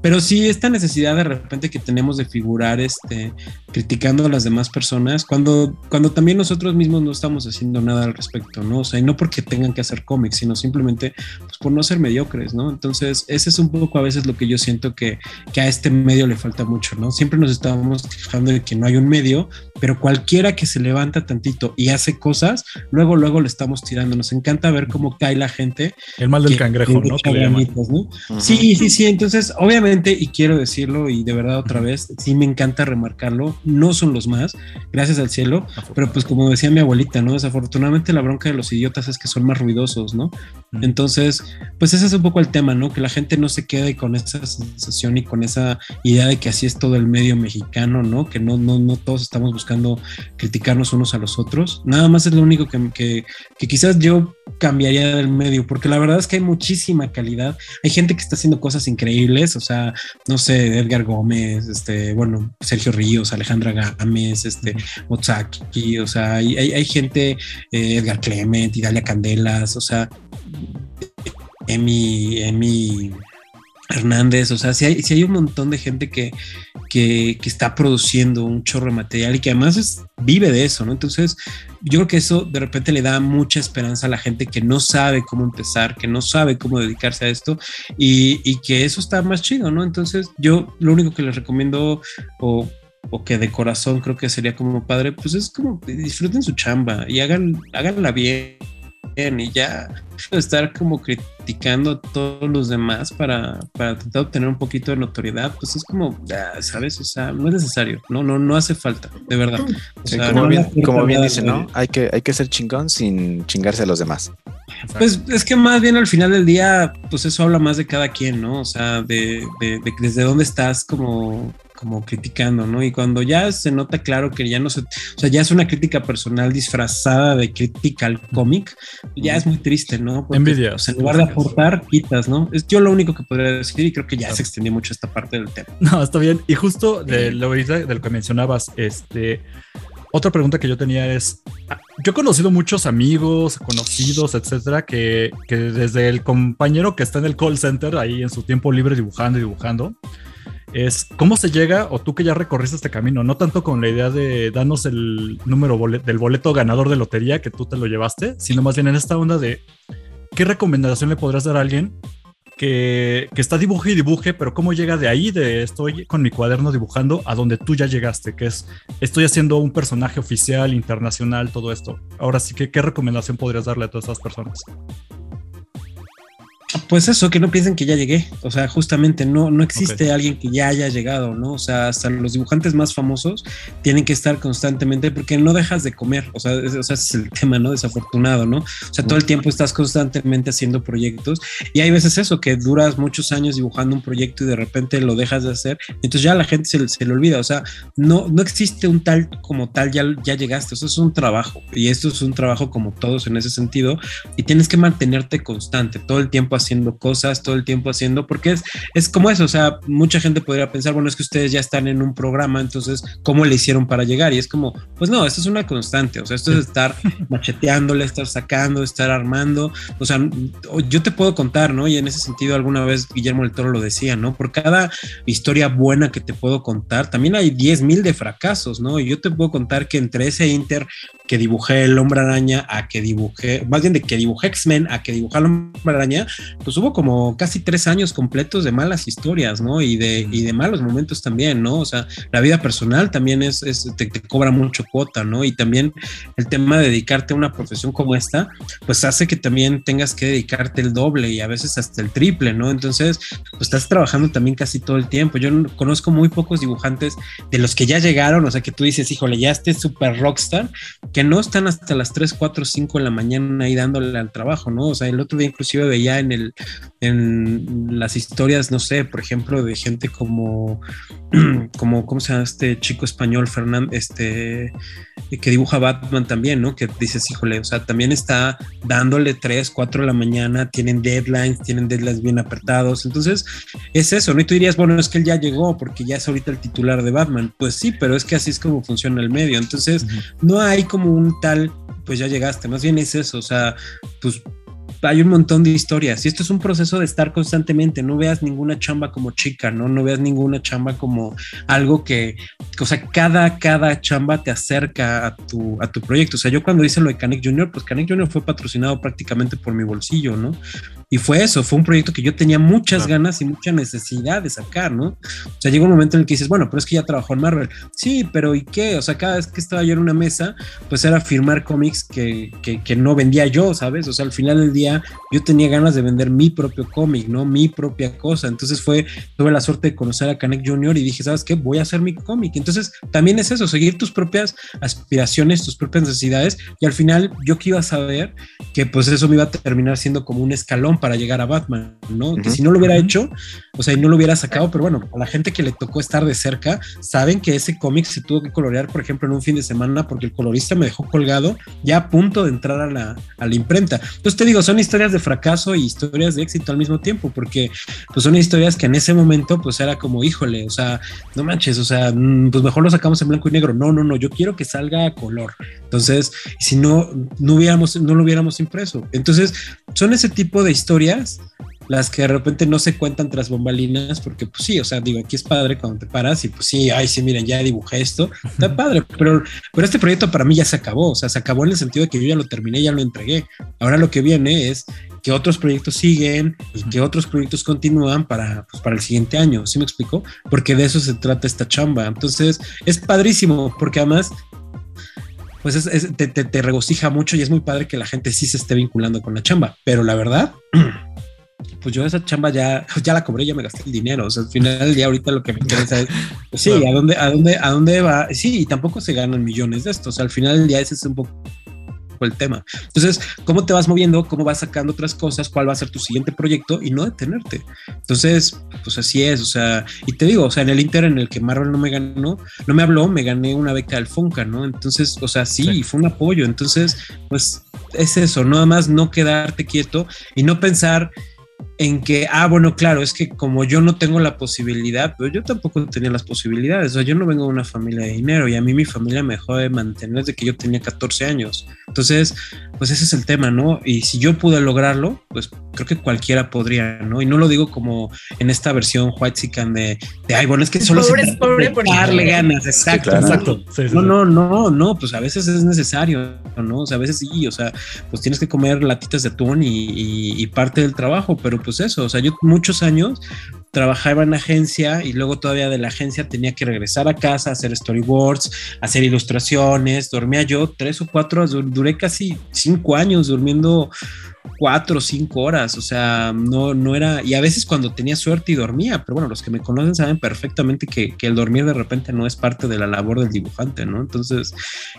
pero sí esta necesidad de repente que tenemos de figurar, este, criticando a las demás personas, cuando, cuando también nosotros mismos no estamos haciendo nada al respecto, ¿no? O sea, y no porque tengan que hacer cómics, sino simplemente pues, por no ser mediocres, ¿no? Entonces, ese es un poco a veces lo que yo siento que, que a este medio le falta mucho, ¿no? Siempre nos estábamos quejando de que no hay un medio, pero cualquiera que se levanta tantito y hace cosas, luego, luego le estamos tirando. Nos encanta ver cómo cae la gente. El mal del cangrejo, ¿no? Sí, sí, sí. Entonces, obviamente, y quiero decirlo y de verdad otra vez, sí me encanta remarcarlo, no son los más, gracias al cielo, pero pues como decía mi abuelita, ¿no? Desafortunadamente la bronca de los idiotas es que son más ruidosos, ¿no? Entonces, pues ese es un poco el tema, ¿no? Que la gente no se quede con esa sensación y con esa idea de que así es todo el medio mexicano, ¿no? Que no, no, no todos estamos buscando criticarnos unos a los otros. Nada más es lo único que, que, que quizás yo cambiaría del medio, porque la verdad es que hay muchísima calidad. Hay gente que está haciendo cosas increíbles, o sea, no sé, Edgar Gómez, este, bueno, Sergio Ríos, Alejandra Gámez, este, Otsaki, o sea, hay, hay, gente, eh, Edgar Clement, Idalia Candelas, o sea, Emi, Emi Hernández, o sea, si hay, si hay un montón de gente que, que, está produciendo un chorro de material y que además vive de eso, ¿no? Entonces, yo creo que eso de repente le da mucha esperanza a la gente que no sabe cómo empezar, que no sabe cómo dedicarse a esto y, y que eso está más chido, ¿no? Entonces, yo lo único que les recomiendo o o que de corazón creo que sería como padre, pues es como disfruten su chamba y hagan, háganla bien y ya estar como criticando a todos los demás para, para tratar de obtener un poquito de notoriedad, pues es como, ya, ¿sabes? O sea, no es necesario, no, no, no hace falta, de verdad. como, bien, como bien dice, ¿no? Hay que, hay que ser chingón sin chingarse a los demás. Pues es que más bien al final del día, pues eso habla más de cada quien, ¿no? O sea, de, de, de desde dónde estás como como criticando, ¿no? Y cuando ya se nota claro que ya no se, o sea, ya es una crítica personal disfrazada de crítica al cómic, ya es muy triste, ¿no? Envidia. en lugar de aportar, quitas, ¿no? Es yo lo único que podría decir y creo que ya se extendió mucho esta parte del tema. No, está bien. Y justo de lo, de lo que mencionabas, este, otra pregunta que yo tenía es, yo he conocido muchos amigos, conocidos, etcétera, que, que desde el compañero que está en el call center ahí en su tiempo libre dibujando y dibujando, es cómo se llega, o tú que ya recorriste este camino, no tanto con la idea de darnos el número del boleto ganador de lotería que tú te lo llevaste, sino más bien en esta onda de qué recomendación le podrás dar a alguien que, está dibuje y dibuje, pero cómo llega de ahí, de estoy con mi cuaderno dibujando, a donde tú ya llegaste, que es estoy haciendo un personaje oficial, internacional, todo esto. Ahora sí que, ¿qué recomendación podrías darle a todas esas personas? Pues eso, que no piensen que ya llegué. O sea, justamente no, no existe alguien que ya haya llegado, ¿no? O sea, hasta los dibujantes más famosos tienen que estar constantemente porque no dejas de comer. O sea, o sea ese es el tema, ¿no? Desafortunado, ¿no? O sea, todo el tiempo estás constantemente haciendo proyectos y hay veces eso, que duras muchos años dibujando un proyecto y de repente lo dejas de hacer. Entonces ya la gente se, se le olvida. O sea, no, no existe un tal como tal, ya, ya llegaste. Eso es un trabajo y esto es un trabajo como todos en ese sentido y tienes que mantenerte constante todo el tiempo haciendo cosas, todo el tiempo haciendo, porque es, es como eso, o sea, mucha gente podría pensar, bueno, es que ustedes ya están en un programa, entonces, ¿cómo le hicieron para llegar? Y es como, pues no, esto es una constante, o sea, esto es estar macheteándole, estar sacando, estar armando, o sea, yo te puedo contar, ¿no? Y en ese sentido, alguna vez Guillermo del Toro lo decía, ¿no? Por cada historia buena que te puedo contar, también hay 10 mil de fracasos, ¿no? Y yo te puedo contar que entre ese Inter que dibujé el hombre araña a que dibujé, más bien de que dibujé X-Men a que dibujé el hombre araña, pues hubo como casi tres años completos de malas historias, ¿no? Y de, y de malos momentos también, ¿no? O sea, la vida personal también es, te, cobra mucho cuota, ¿no? Y también el tema de dedicarte a una profesión como esta, pues hace que también tengas que dedicarte el doble y a veces hasta el triple, ¿no? Entonces, pues estás trabajando también casi todo el tiempo. Yo conozco muy pocos dibujantes de los que ya llegaron, o sea, que tú dices, híjole, ya este super rockstar, que no están hasta las 3, 4, 5 de la mañana ahí dándole al trabajo, ¿no? O sea, el otro día inclusive veía en el en las historias, no sé, por ejemplo, de gente como como cómo se llama este chico español Fernando, este que dibuja Batman también, ¿no? Que dices, híjole, o sea, también está dándole 3, 4 de la mañana, tienen deadlines, tienen deadlines bien apretados. Entonces, es eso, ¿no? Y tú dirías, bueno, es que él ya llegó porque ya es ahorita el titular de Batman. Pues sí, pero es que así es como funciona el medio. Entonces, no hay como un tal, pues ya llegaste, más bien es eso, o sea, pues hay un montón de historias y esto es un proceso de estar constantemente, no veas ninguna chamba como chica, ¿no? No veas ninguna chamba como algo que, o sea, cada, cada chamba te acerca a tu, a tu proyecto. O sea, yo cuando hice lo de Canek Junior, pues Canek Junior fue patrocinado prácticamente por mi bolsillo, ¿no? Y fue eso, fue un proyecto que yo tenía muchas ganas y mucha necesidad de sacar, ¿no? O sea, llega un momento en el que dices, bueno, pero es que ya trabajó en Marvel. Sí, pero ¿y qué? O sea, cada vez que estaba yo en una mesa, pues era firmar cómics que, que, que no vendía yo, ¿sabes? O sea, al final del día yo tenía ganas de vender mi propio cómic, ¿no? Mi propia cosa. Entonces fue, tuve la suerte de conocer a Canek Jr. y dije, ¿sabes qué? Voy a hacer mi cómic. Entonces también es eso, seguir tus propias aspiraciones, tus propias necesidades. Y al final yo que iba a saber que pues eso me iba a terminar siendo como un escalón para llegar a Batman, ¿no? Que si no lo hubiera hecho, o sea, y no lo hubiera sacado, pero bueno, a la gente que le tocó estar de cerca, saben que ese cómic se tuvo que colorear, por ejemplo, en un fin de semana porque el colorista me dejó colgado ya a punto de entrar a la, a la imprenta. Entonces te digo, son historias de fracaso y historias de éxito al mismo tiempo, porque pues son historias que en ese momento pues era como, híjole, o sea, no manches, o sea, mm, pues mejor lo sacamos en blanco y negro. No, no, no, yo quiero que salga a color. Entonces, si no, no hubiéramos, no lo hubiéramos impreso. Entonces, son ese tipo de historias las que de repente no se cuentan tras bombalinas, porque pues sí, o sea, digo, aquí es padre cuando te paras y pues sí, ay, sí, miren, ya dibujé esto, está padre, pero, pero este proyecto para mí ya se acabó, o sea, se acabó en el sentido de que yo ya lo terminé, ya lo entregué. Ahora lo que viene es que otros proyectos siguen y que otros proyectos continúan para, pues, para el siguiente año, ¿sí me explico? Porque de eso se trata esta chamba. Entonces, es padrísimo, porque además pues te, te, regocija mucho y es muy padre que la gente sí se esté vinculando con la chamba. Pero la verdad, pues yo esa chamba ya, ya la cobré, ya me gasté el dinero. O sea, al final del día ahorita lo que me interesa es, pues sí, ¿a dónde, a dónde, a dónde va? Sí, y tampoco se ganan millones de estos. O sea, al final del día ese es un poco el tema. Entonces, ¿cómo te vas moviendo? ¿Cómo vas sacando otras cosas? ¿Cuál va a ser tu siguiente proyecto? Y no detenerte. Entonces, pues así es, o sea, y te digo, o sea, en el Inter en el que Marvel no me ganó, no me habló, me gané una beca del Fonca, ¿no? Entonces, o sea, sí, fue un apoyo. Entonces, pues es eso, nada más no quedarte quieto y no pensar en que, ah, bueno, claro, es que como yo no tengo la posibilidad, pero yo tampoco tenía las posibilidades, o sea, yo no vengo de una familia de dinero y a mí mi familia me dejó de mantener desde que yo tenía 14 años. Entonces, pues ese es el tema, ¿no? Y si yo pude lograrlo, pues creo que cualquiera podría, ¿no? Y no lo digo como en esta versión white sican de, de ay, bueno, es que solo pobre, se pobre por darle ganas, exacto. exacto. no, no, no, no, pues a veces es necesario, ¿no? O sea, a veces sí, o sea, pues tienes que comer latitas de atún y, y parte del trabajo, pero pues eso, o sea, yo muchos años trabajaba en agencia y luego todavía de la agencia tenía que regresar a casa, hacer storyboards, hacer ilustraciones, dormía yo tres o cuatro, duré casi cinco años durmiendo cuatro o cinco horas, o sea, no, no era, y a veces cuando tenía suerte y dormía, pero bueno, los que me conocen saben perfectamente que, el dormir de repente no es parte de la labor del dibujante, ¿no? Entonces,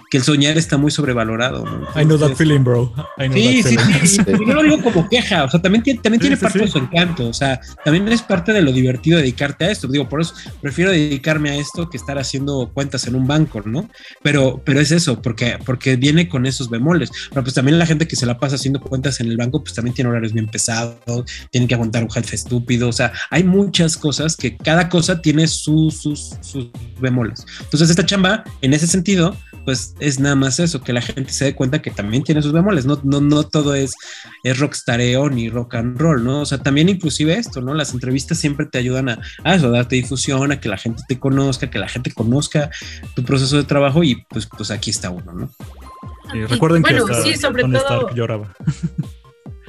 que el soñar está muy sobrevalorado, ¿no? I know that feeling, bro. sí, sí, sí, yo lo digo como queja, o sea, también tiene, también tiene parte de su encanto, o sea, también es parte de lo divertido dedicarte a esto, digo, por eso prefiero dedicarme a esto que estar haciendo cuentas en un banco, ¿no? Pero, pero es eso, porque, porque viene con esos bemoles, pero pues también la gente que se la pasa haciendo cuentas en el banco, pues también tiene horarios bien pesados, tienen que aguantar un jefe estúpido, o sea, hay muchas cosas que cada cosa tiene sus, sus, sus bemoles. Entonces, esta chamba, en ese sentido, pues es nada más eso, que la gente se dé cuenta que también tiene sus bemoles, no, no, no todo es, es rockstareo ni rock and roll, ¿no? O sea, también inclusive esto, ¿no? Las entrevistas siempre te ayudan a, a eso, a darte difusión, a que la gente te conozca, que la gente conozca tu proceso de trabajo y pues, pues aquí está uno, ¿no? Y recuerden que bueno, sí, sobre todo, lloraba.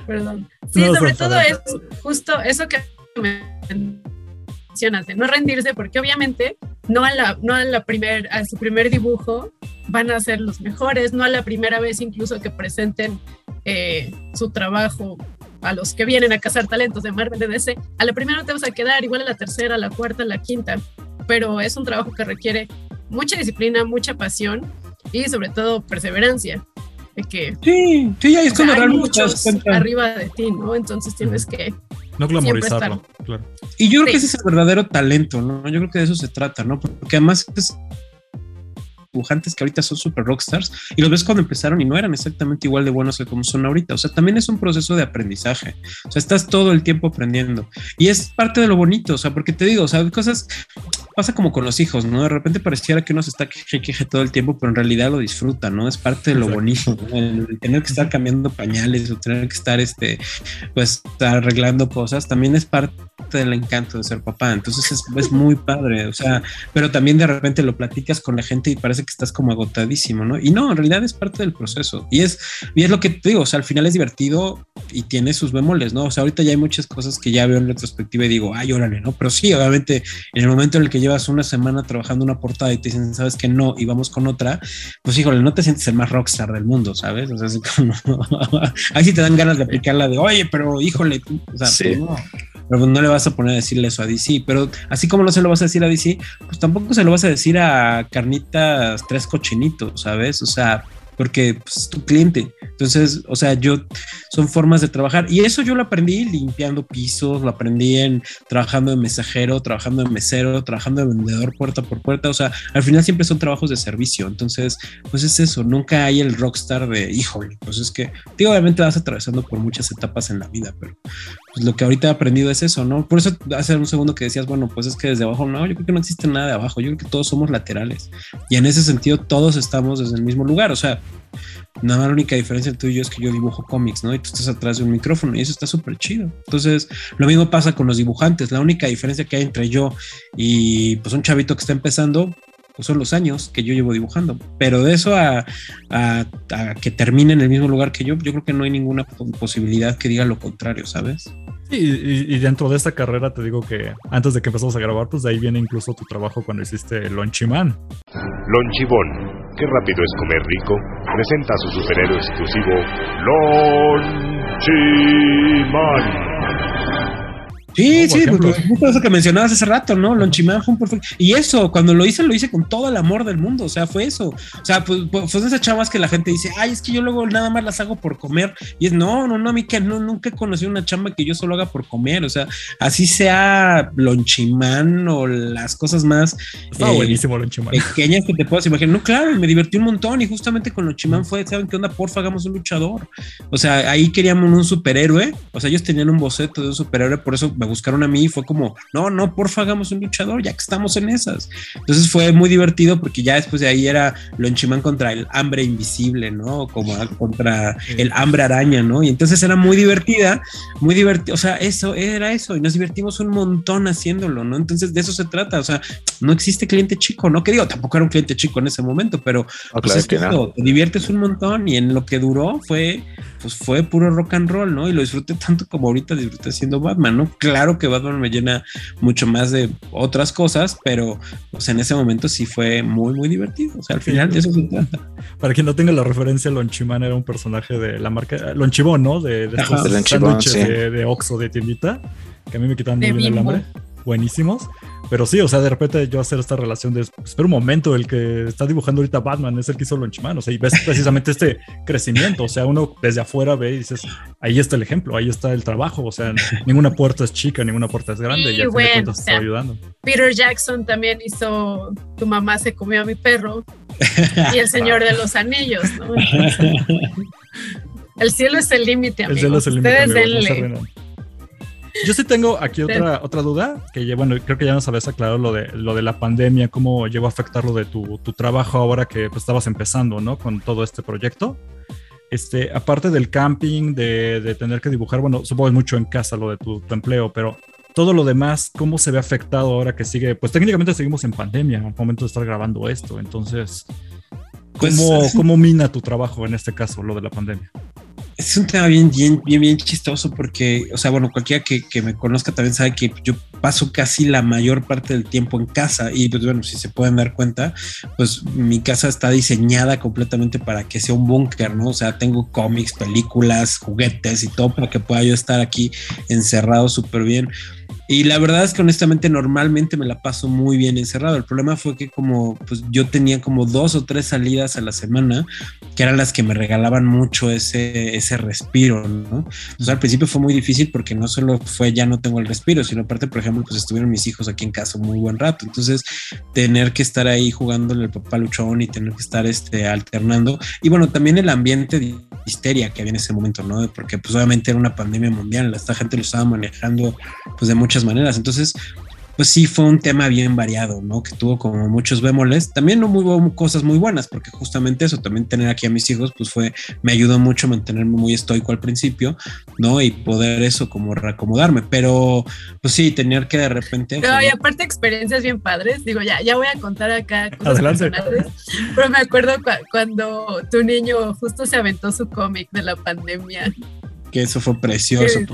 Perdón. Sí, sobre todo es justo eso que mencionas, de no rendirse, porque obviamente no a la, no a la primer, a su primer dibujo van a ser los mejores, no a la primera vez incluso que presenten eh, su trabajo a los que vienen a cazar talentos de Marvel de DC, a la primera no te vas a quedar, igual a la tercera, a la cuarta, a la quinta, pero es un trabajo que requiere mucha disciplina, mucha pasión y sobre todo perseverancia. De que, sí, sí, ahí es cuando hay muchos arriba de ti, ¿no? Entonces tienes que no glamorizarlo, claro. Y yo creo que ese es el verdadero talento, ¿no? Yo creo que de eso se trata, ¿no? Porque además es dibujantes que ahorita son super rockstars y los ves cuando empezaron y no eran exactamente igual de buenos que como son ahorita. O sea, también es un proceso de aprendizaje. O sea, estás todo el tiempo aprendiendo y es parte de lo bonito. O sea, porque te digo, o sea, cosas pasa como con los hijos, ¿no? De repente pareciera que uno se está queje, queje todo el tiempo, pero en realidad lo disfruta, ¿no? Es parte de lo bonito, ¿no? El tener que estar cambiando pañales o tener que estar, este, pues, arreglando cosas, también es parte del encanto de ser papá. Entonces es, es muy padre, o sea, pero también de repente lo platicas con la gente y parece que estás como agotadísimo, ¿no? Y no, en realidad es parte del proceso. Y es, y es lo que te digo, o sea, al final es divertido y tiene sus bemoles, ¿no? O sea, ahorita ya hay muchas cosas que ya veo en retrospectiva y digo, ay, órale, ¿no? Pero sí, obviamente, en el momento en el que llevas una semana trabajando una portada y te dicen, sabes que no, y vamos con otra, pues híjole, no te sientes el más rockstar del mundo, ¿sabes? O sea, así como, ahí sí te dan ganas de aplicarla de, oye, pero híjole, o sea, pues no pero no le vas a poner a decirle eso a DC. Pero así como no se lo vas a decir a DC, pues tampoco se lo vas a decir a Carnitas Tres Cochinitos, ¿sabes? O sea, porque pues, es tu cliente. Entonces, o sea, yo son formas de trabajar y eso yo lo aprendí limpiando pisos, lo aprendí en trabajando de mensajero, trabajando de mesero, trabajando de vendedor puerta por puerta, o sea, al final siempre son trabajos de servicio. Entonces, pues es eso, nunca hay el rockstar de, híjole, pues es que, digo, obviamente vas atravesando por muchas etapas en la vida, pero pues lo que ahorita he aprendido es eso, ¿no? Por eso hace un segundo que decías, bueno, pues es que desde abajo, no, yo creo que no existe nada de abajo, yo creo que todos somos laterales y en ese sentido todos estamos desde el mismo lugar, o sea, Nada más la única diferencia entre tú y yo es que yo dibujo cómics, ¿no? Y tú estás atrás de un micrófono y eso está súper chido. Entonces, lo mismo pasa con los dibujantes. La única diferencia que hay entre yo y pues un chavito que está empezando, pues son los años que yo llevo dibujando. Pero de eso a, que termine en el mismo lugar que yo, yo creo que no hay ninguna posibilidad que diga lo contrario, ¿sabes? Y, dentro de esta carrera te digo que antes de que empezamos a grabar, pues de ahí viene incluso tu trabajo cuando hiciste Lonchiman. Lonchibón, qué rápido es comer rico, presenta a su superhéroe exclusivo, Lonchiman. Sí, sí, porque eso que mencionabas hace rato, ¿no? Lonchimán fue un perfecto. Y eso, cuando lo hice, lo hice con todo el amor del mundo. O sea, fue eso. O sea, pues, pues son esas chavas que la gente dice, ay, es que yo luego nada más las hago por comer. Y es, no, no, no, a mí que no, nunca he conocido una chamba que yo solo haga por comer. O sea, así sea Lonchimán o las cosas más. Estaba eh, buenísimo Lonchimán. Pequeñas que te puedas imaginar. No, claro, me divertí un montón. Y justamente con Lonchimán fue, ¿saben qué onda? Porfa, hagamos un luchador. O sea, ahí queríamos un superhéroe. O sea, ellos tenían un boceto de un superhéroe, por eso me buscaron a mí y fue como, no, no, porfa, hagamos un luchador, ya que estamos en esas. Entonces fue muy divertido porque ya después de ahí era Lonchimán contra el hambre invisible, ¿no? Como contra el hambre araña, ¿no? Y entonces era muy divertida, muy divertida, o sea, eso era eso, y nos divertimos un montón haciéndolo, ¿no? Entonces de eso se trata, o sea, no existe cliente chico, ¿no? Que digo, tampoco era un cliente chico en ese momento, pero pues, te diviertes un montón y en lo que duró fue, pues fue puro rock and roll, ¿no? Y lo disfruté tanto como ahorita disfruté siendo Batman, ¿no? Claro que Batman me llena mucho más de otras cosas, pero pues, en ese momento sí fue muy, muy divertido. O sea, al final de eso se trata. Para quien no tenga la referencia, Lonchimán era un personaje de la marca Lonchibón, ¿no? De, de estos de, de, Oxxo, de tiendita, que a mí me quitan muy bien el hambre. Buenísimos. Pero sí, o sea, de repente yo hacer esta relación de, espera un momento, el que está dibujando ahorita Batman es el que hizo Lonchimán, o sea, y ves precisamente este crecimiento, o sea, uno desde afuera ve y dices, ahí está el ejemplo, ahí está el trabajo, o sea, ninguna puerta es chica, ninguna puerta es grande, y, bueno, ayudando. Peter Jackson también hizo Tu mamá se comió a mi perro y El Señor de los Anillos, ¿no? el cielo es el límite, amigos. El cielo es el límite. Yo sí tengo aquí otra, otra duda, que bueno, creo que ya nos habías aclarado lo de, lo de la pandemia, cómo llegó a afectar lo de tu, tu trabajo ahora que pues, estabas empezando, ¿no? Con todo este proyecto. Este, aparte del camping, de, de tener que dibujar, bueno, supongo es mucho en casa lo de tu, empleo, pero todo lo demás, ¿cómo se ve afectado ahora que sigue? Pues técnicamente seguimos en pandemia al momento de estar grabando esto, entonces, pues, ¿cómo, ¿cómo mina tu trabajo en este caso, lo de la pandemia? Es un tema bien, bien, bien, bien chistoso porque, o sea, bueno, cualquiera que, que, me conozca también sabe que yo paso casi la mayor parte del tiempo en casa y pues bueno, si se pueden dar cuenta, pues mi casa está diseñada completamente para que sea un búnker, ¿no? O sea, tengo cómics, películas, juguetes y todo para que pueda yo estar aquí encerrado súper bien. Y la verdad es que honestamente normalmente me la paso muy bien encerrado. El problema fue que como pues yo tenía como dos o tres salidas a la semana, que eran las que me regalaban mucho ese, ese respiro, ¿no? Entonces al principio fue muy difícil porque no solo fue ya no tengo el respiro, sino aparte, por ejemplo, pues estuvieron mis hijos aquí en casa muy buen rato. Entonces tener que estar ahí jugándole el papá luchón y tener que estar este, alternando. Y bueno, también el ambiente histeria que había en ese momento, ¿no? Porque pues obviamente era una pandemia mundial, esta gente lo estaba manejando pues de muchas maneras. Entonces, pues sí fue un tema bien variado, ¿no? Que tuvo como muchos bemoles. También no hubo cosas muy buenas, porque justamente eso, también tener aquí a mis hijos, pues fue, me ayudó mucho a mantenerme muy estoico al principio, ¿no? Y poder eso como reacomodarme. Pero, pues sí, tener que de repente. Pero, y aparte experiencias bien padres. Digo, ya, ya voy a contar acá cosas Pero me acuerdo cuando tu niño justo se aventó su cómic de la pandemia que eso fue precioso.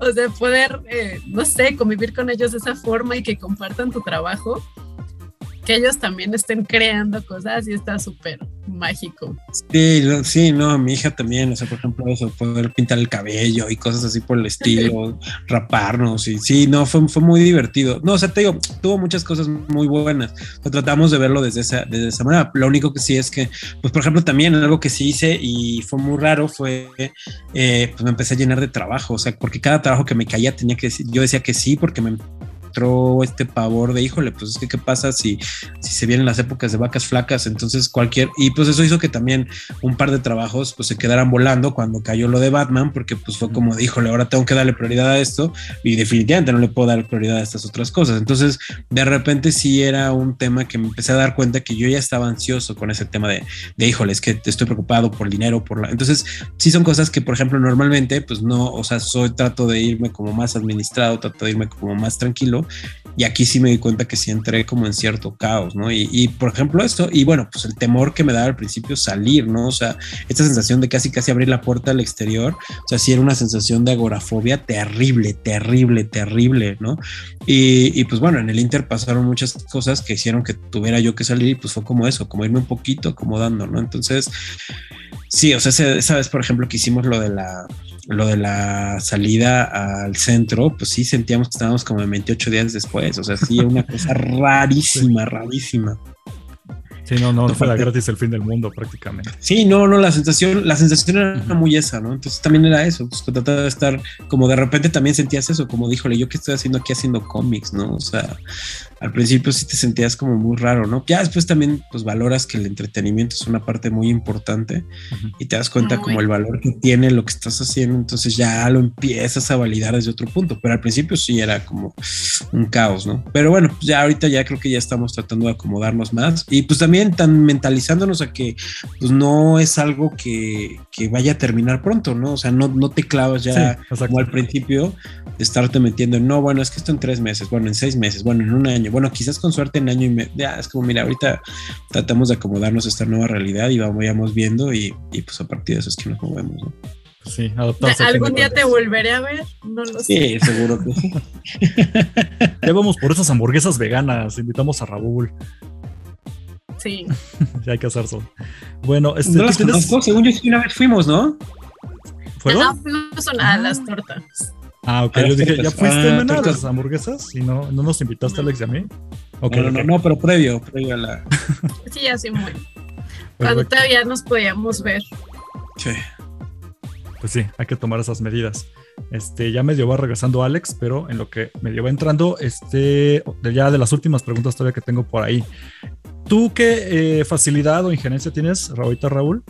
o sea, poder, eh, no sé, convivir con ellos de esa forma y que compartan tu trabajo que ellos también estén creando cosas y está súper mágico. Sí, sí, no, mi hija también, o sea, por ejemplo, eso, poder pintar el cabello y cosas así por el estilo, raparnos y sí, no, fue, fue muy divertido. No, o sea, te digo, tuvo muchas cosas muy buenas. tratamos de verlo desde esa, desde esa manera. Lo único que sí es que, pues, por ejemplo, también algo que sí hice y fue muy raro fue, eh, pues me empecé a llenar de trabajo, o sea, porque cada trabajo que me caía tenía que yo decía que sí porque me entró este pavor de, híjole, pues es que qué pasa si, si se vienen las épocas de vacas flacas, entonces cualquier, y pues eso hizo que también un par de trabajos pues se quedaran volando cuando cayó lo de Batman, porque pues fue como, híjole, ahora tengo que darle prioridad a esto y definitivamente no le puedo dar prioridad a estas otras cosas. Entonces, de repente sí era un tema que me empecé a dar cuenta que yo ya estaba ansioso con ese tema de, de híjole, es que estoy preocupado por dinero, por la... Entonces, sí son cosas que, por ejemplo, normalmente, pues no, o sea, soy, trato de irme como más administrado, trato de irme como más tranquilo. Y aquí sí me di cuenta que sí entré como en cierto caos, ¿no? Y, por ejemplo esto, y bueno, pues el temor que me daba al principio salir, ¿no? O sea, esta sensación de casi casi abrir la puerta al exterior, o sea, sí era una sensación de agorafobia terrible, terrible, terrible, ¿no? Y, y pues bueno, en el Inter pasaron muchas cosas que hicieron que tuviera yo que salir y pues fue como eso, como irme un poquito acomodando, ¿no? Entonces, sí, o sea, esa vez, por ejemplo, que hicimos lo de la lo de la salida al centro, pues sí sentíamos que estábamos como 28 días después, o sea, sí, una cosa rarísima, rarísima. Sí, no, no, no fuera gratis el fin del mundo prácticamente. Sí, no, no, la sensación, la sensación era muy esa, ¿no? Entonces también era eso, pues trataba de estar, como de repente también sentías eso, como díjole, yo qué estoy haciendo aquí haciendo cómics, ¿no? O sea, al principio sí te sentías como muy raro, ¿no? Ya después también pues valoras que el entretenimiento es una parte muy importante uh -huh. y te das cuenta como el valor que tiene lo que estás haciendo, entonces ya lo empiezas a validar desde otro punto, pero al principio sí era como un caos, ¿no? Pero bueno, pues ya ahorita ya creo que ya estamos tratando de acomodarnos más y pues también tan mentalizándonos a que pues no es algo que, que vaya a terminar pronto, ¿no? O sea, no, no te clavas ya sí, como al principio de estarte metiendo en, no, bueno, es que esto en tres meses, bueno, en seis meses, bueno, en un año, bueno, quizás con suerte en año y medio, ya es como, mira, ahorita tratamos de acomodarnos a esta nueva realidad y vamos, viendo y, y pues a partir de eso es que nos movemos, ¿no? Sí, ¿Algún día te volveré a ver? No lo sé. Sí, seguro que sí. ya vamos por esas hamburguesas veganas, invitamos a Raúl. Sí. ya hay que hacer eso. Bueno, este, no las tienes... conozco, según yo sí una vez fuimos, ¿no? ¿Fueron? No, fuimos a las tortas. Ah, ok. Yo dije, ¿ya fuiste ah, a las hamburguesas? ¿Y no, no nos invitaste, Alex, y a mí? Okay, no, no, okay. no, pero previo, previo a la. sí, así muy. Cuando todavía nos podíamos ver. Sí. Pues sí, hay que tomar esas medidas. Este, ya medio va regresando Alex, pero en lo que medio va entrando, este, ya de las últimas preguntas todavía que tengo por ahí. ¿Tú qué eh, facilidad o injerencia tienes, ahorita Raúl,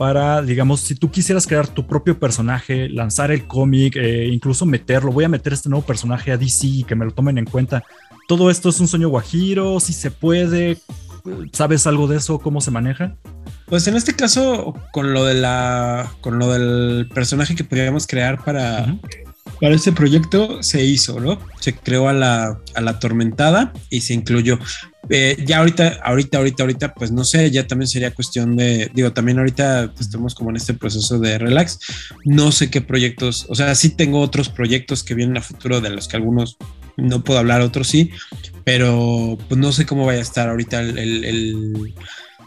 para, digamos, si tú quisieras crear tu propio personaje, lanzar el cómic, eh, incluso meterlo, voy a meter este nuevo personaje a DC y que me lo tomen en cuenta? ¿Todo esto es un sueño guajiro? ¿Si se puede? ¿Sabes algo de eso? ¿Cómo se maneja? Pues en este caso, con lo de la. con lo del personaje que podríamos crear para. Uh -huh. Para este proyecto se hizo, ¿no? Se creó a la, a la atormentada y se incluyó. Eh, ya ahorita, ahorita, ahorita, ahorita, pues no sé, ya también sería cuestión de, digo, también ahorita estamos como en este proceso de relax. No sé qué proyectos, o sea, sí tengo otros proyectos que vienen a futuro de los que algunos no puedo hablar, otros sí, pero pues no sé cómo vaya a estar ahorita el, el, el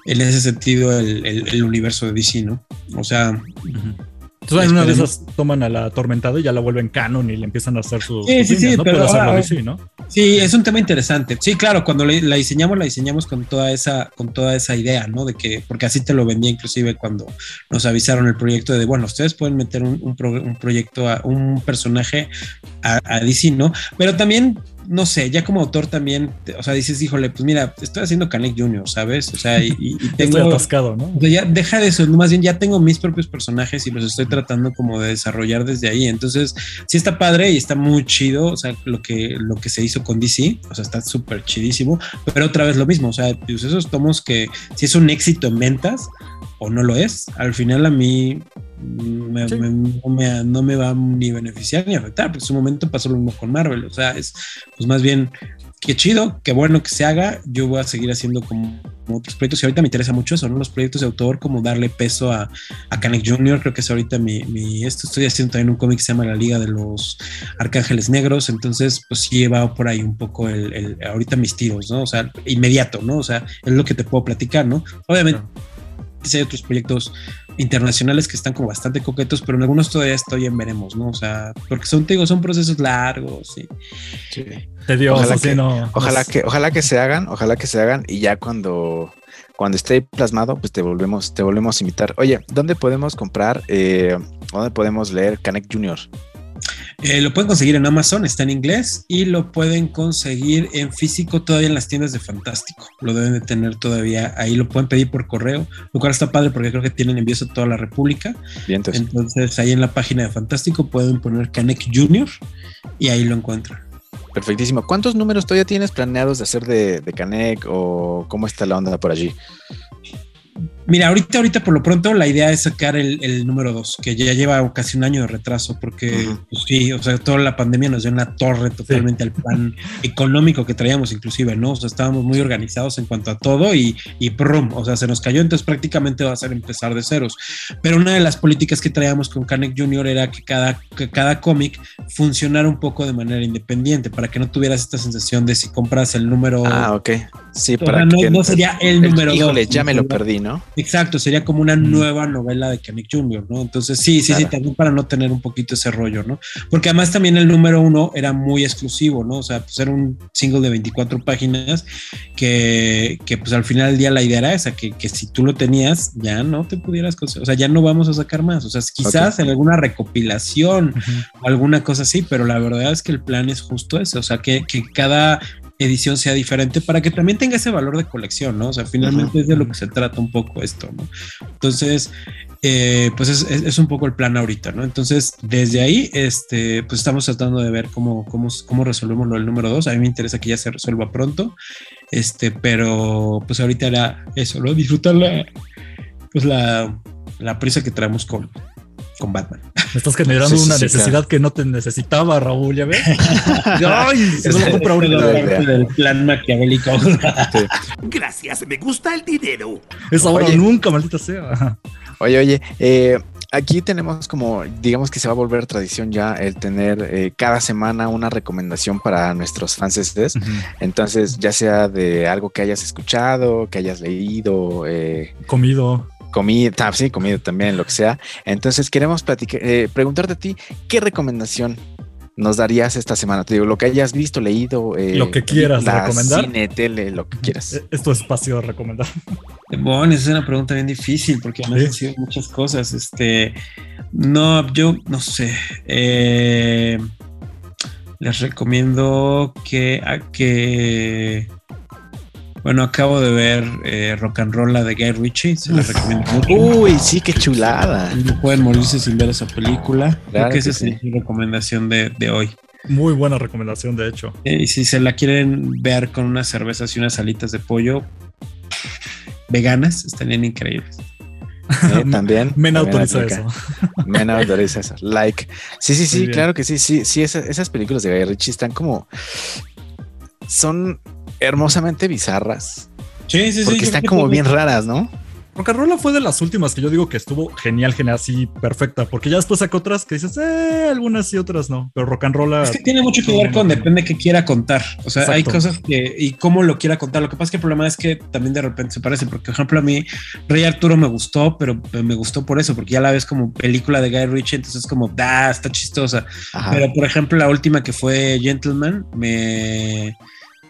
en ese sentido el, el, el, universo de DC, ¿no? O sea... Uh -huh. Entonces, en una de esas toman a la atormentada y ya la vuelven canon y le empiezan a hacer sus. Sí, sí, sí, ¿no? pero ahora, DC, ¿no? Sí, es un tema interesante. Sí, claro, cuando la, la, diseñamos, la diseñamos con toda esa, con toda esa idea, ¿no? De que, porque así te lo vendía inclusive cuando nos avisaron el proyecto de, bueno, ustedes pueden meter un, un, pro, un proyecto, a, un personaje a, a DC, ¿no? Pero también no sé, ya como autor también, o sea, dices, híjole, pues mira, estoy haciendo Canek Junior, ¿sabes? O sea, y, y tengo. Estoy atascado, ¿no? O sea, ya deja de eso, más bien ya tengo mis propios personajes y los estoy tratando como de desarrollar desde ahí. Entonces, sí está padre y está muy chido, o sea, lo que, lo que se hizo con DC, o sea, está súper chidísimo, pero otra vez lo mismo, o sea, pues esos tomos que si es un éxito en ventas o no lo es, al final a mí me, sí. me, no, me, no, me, va ni beneficiar ni afectar, porque en su momento pasó lo mismo con Marvel, o sea, es pues más bien qué chido, qué bueno que se haga, yo voy a seguir haciendo como, como otros proyectos y ahorita me interesa mucho eso, ¿no? Los proyectos de autor, como darle peso a, a Canek Jr., creo que es ahorita mi, mi esto, estoy haciendo también un cómic que se llama La Liga de los Arcángeles Negros, entonces pues sí he va por ahí un poco el, el, ahorita mis tiros, ¿no? O sea, inmediato, ¿no? O sea, es lo que te puedo platicar, ¿no? Obviamente. No hay otros proyectos internacionales que están como bastante coquetos, pero en algunos todavía estoy en veremos, ¿no? O sea, porque son, te digo, son procesos largos. Sí. Te dio, ojalá, que, no, ojalá, que, ojalá que se hagan, ojalá que se hagan y ya cuando, cuando esté plasmado, pues te volvemos, te volvemos a invitar. Oye, ¿dónde podemos comprar, eh, dónde podemos leer Canek Junior? Eh, lo pueden conseguir en Amazon, está en inglés, y lo pueden conseguir en físico todavía en las tiendas de Fantástico. Lo deben de tener todavía ahí, lo pueden pedir por correo, lo cual está padre porque creo que tienen envíos a toda la República. entonces. ahí en la página de Fantástico pueden poner Canek Junior y ahí lo encuentran. Perfectísimo. ¿Cuántos números todavía tienes planeados de hacer de, de Canek o cómo está la onda por allí? Mira, ahorita, ahorita por lo pronto la idea es sacar el, número dos, que ya lleva casi un año de retraso, porque pues, sí, o sea, toda la pandemia nos dio una torre totalmente al plan económico que traíamos inclusive, ¿no? O sea, estábamos muy organizados en cuanto a todo y, y prum, o sea, se nos cayó, entonces prácticamente va a ser empezar de ceros. Pero una de las políticas que traíamos con Canek Junior era que cada, que cada cómic funcionara un poco de manera independiente, para que no tuvieras esta sensación de si compras el número... Ah, ok. Sí, para no, no sería el, número dos. Híjole, ya me lo perdí, ¿no? Exacto, sería como una nueva novela de Kenneth Jr., ¿no? Entonces, sí, sí, sí, también para no tener un poquito ese rollo, ¿no? Porque además también el número uno era muy exclusivo, ¿no? O sea, pues era un single de 24 páginas que, que pues al final del día la idea era esa, que, que si tú lo tenías, ya no te pudieras, o sea, ya no vamos a sacar más, o sea, quizás en alguna recopilación o alguna cosa así, pero la verdad es que el plan es justo eso, o sea, que, que cada edición sea diferente para que también tenga ese valor de colección, ¿no? O sea, finalmente es de lo que se trata un poco esto, ¿no? Entonces, eh, pues es, un poco el plan ahorita, ¿no? Entonces, desde ahí, este, pues estamos tratando de ver cómo, cómo, cómo resolvemos lo del número dos. A mí me interesa que ya se resuelva pronto, este, pero pues ahorita era eso, ¿no? Disfrutar la, pues la, la prisa que traemos con, con Batman. Me estás generando una necesidad que no te necesitaba, Raúl, ¿ya ves? Ay, se lo compra del plan maquiavélico. Gracias, me gusta el dinero. Es ahora nunca, maldita sea. Oye, oye, eh, aquí tenemos como, digamos que se va a volver tradición ya el tener eh, cada semana una recomendación para nuestros fans. Entonces, ya sea de algo que hayas escuchado, que hayas leído, eh, comido comida, sí, comida también, lo que sea. Entonces queremos platicar, eh, preguntarte a ti, ¿qué recomendación nos darías esta semana? Te digo, lo que hayas visto, leído. Eh, lo que quieras recomendar. Cine, tele, lo que quieras. E-, es tu espacio de recomendar. Bueno, esa es una pregunta bien difícil porque me han sido muchas cosas. Este, no, yo no sé. Eh, les recomiendo que, que bueno, acabo de ver eh, Rock and Roll de Guy Ritchie, se la recomiendo mucho. Uy, sí, qué chulada. No pueden morirse sin ver esa película. Creo que, esa es mi recomendación de, de, hoy. Muy buena recomendación, de hecho. Eh, y si se la quieren ver con unas cervezas y unas alitas de pollo veganas, estarían increíbles. Eh, también. Men autoriza eso. Men autoriza eso. Like. Sí, sí, sí, claro que sí. Sí, sí, esas, esas películas de Guy Ritchie están como. Son hermosamente bizarras. Sí, sí, sí. Porque están como bien raras, ¿no? Rolla fue de las últimas que yo digo que estuvo genial, genial, así perfecta, porque ya después sacó otras que dices, eh, algunas y otras no, pero Rock and Roll. Es que tiene mucho que ver con depende de qué quiera contar. O sea, hay cosas que y cómo lo quiera contar. Lo que pasa es que el problema es que también de repente se parece, porque, por ejemplo, a mí Rey Arturo me gustó, pero me gustó por eso, porque ya la ves como película de Guy Ritchie, entonces es como, da, está chistosa. Pero, por ejemplo, la última que fue Gentleman, me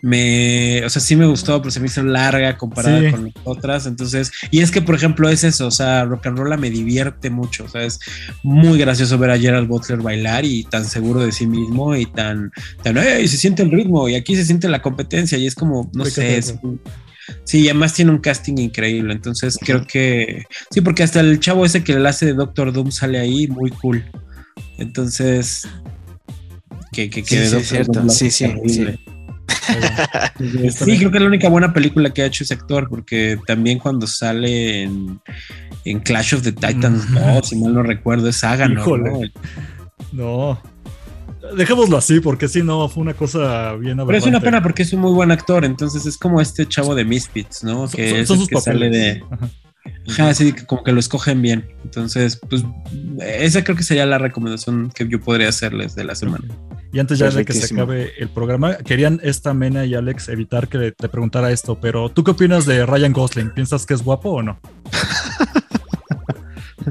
me, o sea, sí me gustó, pero se me hizo larga comparada con otras. Entonces, y es que, por ejemplo, es eso, o sea, rock and roll me divierte mucho, o sea, es muy gracioso ver a Gerald Butler bailar y tan seguro de sí mismo y tan, tan, hey, se siente el ritmo y aquí se siente la competencia y es como, no sé, es, Sí, y además tiene un casting increíble. Entonces creo que. Sí, porque hasta el chavo ese que le hace de Doctor Doom sale ahí, muy cool. Entonces. Que, que, sí, sí, cierto. Sí, sí, sí. Sí, creo que es la única buena película que ha hecho ese actor, porque también cuando sale en, Clash of the Titans si mal no recuerdo, es Saga, ¿no? No. Dejémoslo así, porque si no, fue una cosa bien Pero es una pena porque es un muy buen actor, entonces es como este chavo de Misfits, ¿no? Que son, que sale de. Ajá, sí, como que lo escogen bien. Entonces, pues, esa creo que sería la recomendación que yo podría hacerles de la semana. Y antes ya de que se acabe el programa, querían esta Mena y Alex evitar que te preguntara esto, pero ¿tú qué opinas de Ryan Gosling? ¿Piensas que es guapo o no?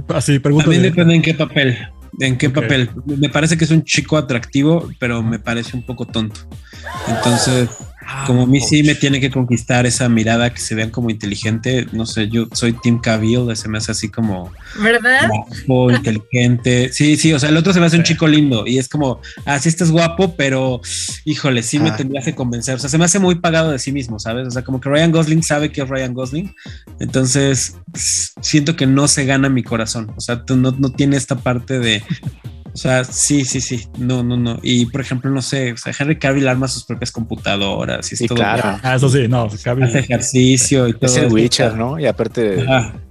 Así, pregunta. También depende en qué papel. ¿En qué papel? Me parece que es un chico atractivo, pero me parece un poco tonto. Entonces, como a mí sí me tiene que conquistar esa mirada que se vean como inteligente. No sé, yo soy Tim Cavill, se me hace así como. ¿Verdad? Guapo, inteligente. Sí, sí, o sea, el otro se me hace un chico lindo y es como, ah, sí estás guapo, pero híjole, sí me tendría que convencer. O sea, se me hace muy pagado de sí mismo, ¿sabes? O sea, como que Ryan Gosling sabe que es Ryan Gosling. Entonces, siento que no se gana mi corazón. O sea, no, no tiene esta parte de o sea, sí, sí, sí. No, no, no. Y por ejemplo, no sé, o sea, Henry Cavill arma sus propias computadoras y es todo. Claro. Ah, eso sí, no. Cavill. Hace ejercicio y todo. Es el Witcher, ¿no? Y aparte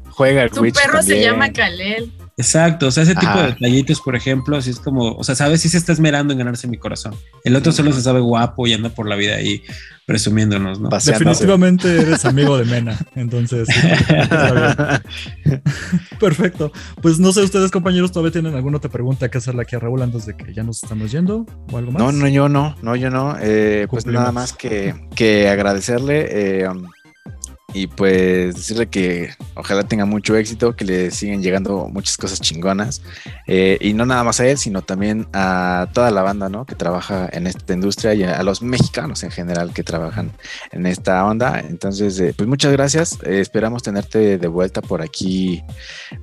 juega el Witcher. Tu perro se llama Kalel. Exacto, o sea, ese tipo de detallitos, por ejemplo, así es como, o sea, sabes si se está esmerando en ganarse mi corazón. El otro solo se sabe guapo y anda por la vida ahí presumiéndonos, ¿no? Definitivamente eres amigo de Mena, entonces. Perfecto. Pues no sé, ustedes compañeros todavía tienen alguna otra pregunta que hacerle aquí a Raúl antes de que ya nos estamos yendo o algo más. No, no, yo no, no, yo no. Eh, pues nada más que, que agradecerle. Eh, y pues decirle que ojalá tenga mucho éxito, que le siguen llegando muchas cosas chingonas. Eh, y no nada más a él, sino también a toda la banda ¿no? que trabaja en esta industria y a, los mexicanos en general que trabajan en esta onda. Entonces, eh, pues muchas gracias. Eh, esperamos tenerte de vuelta por aquí,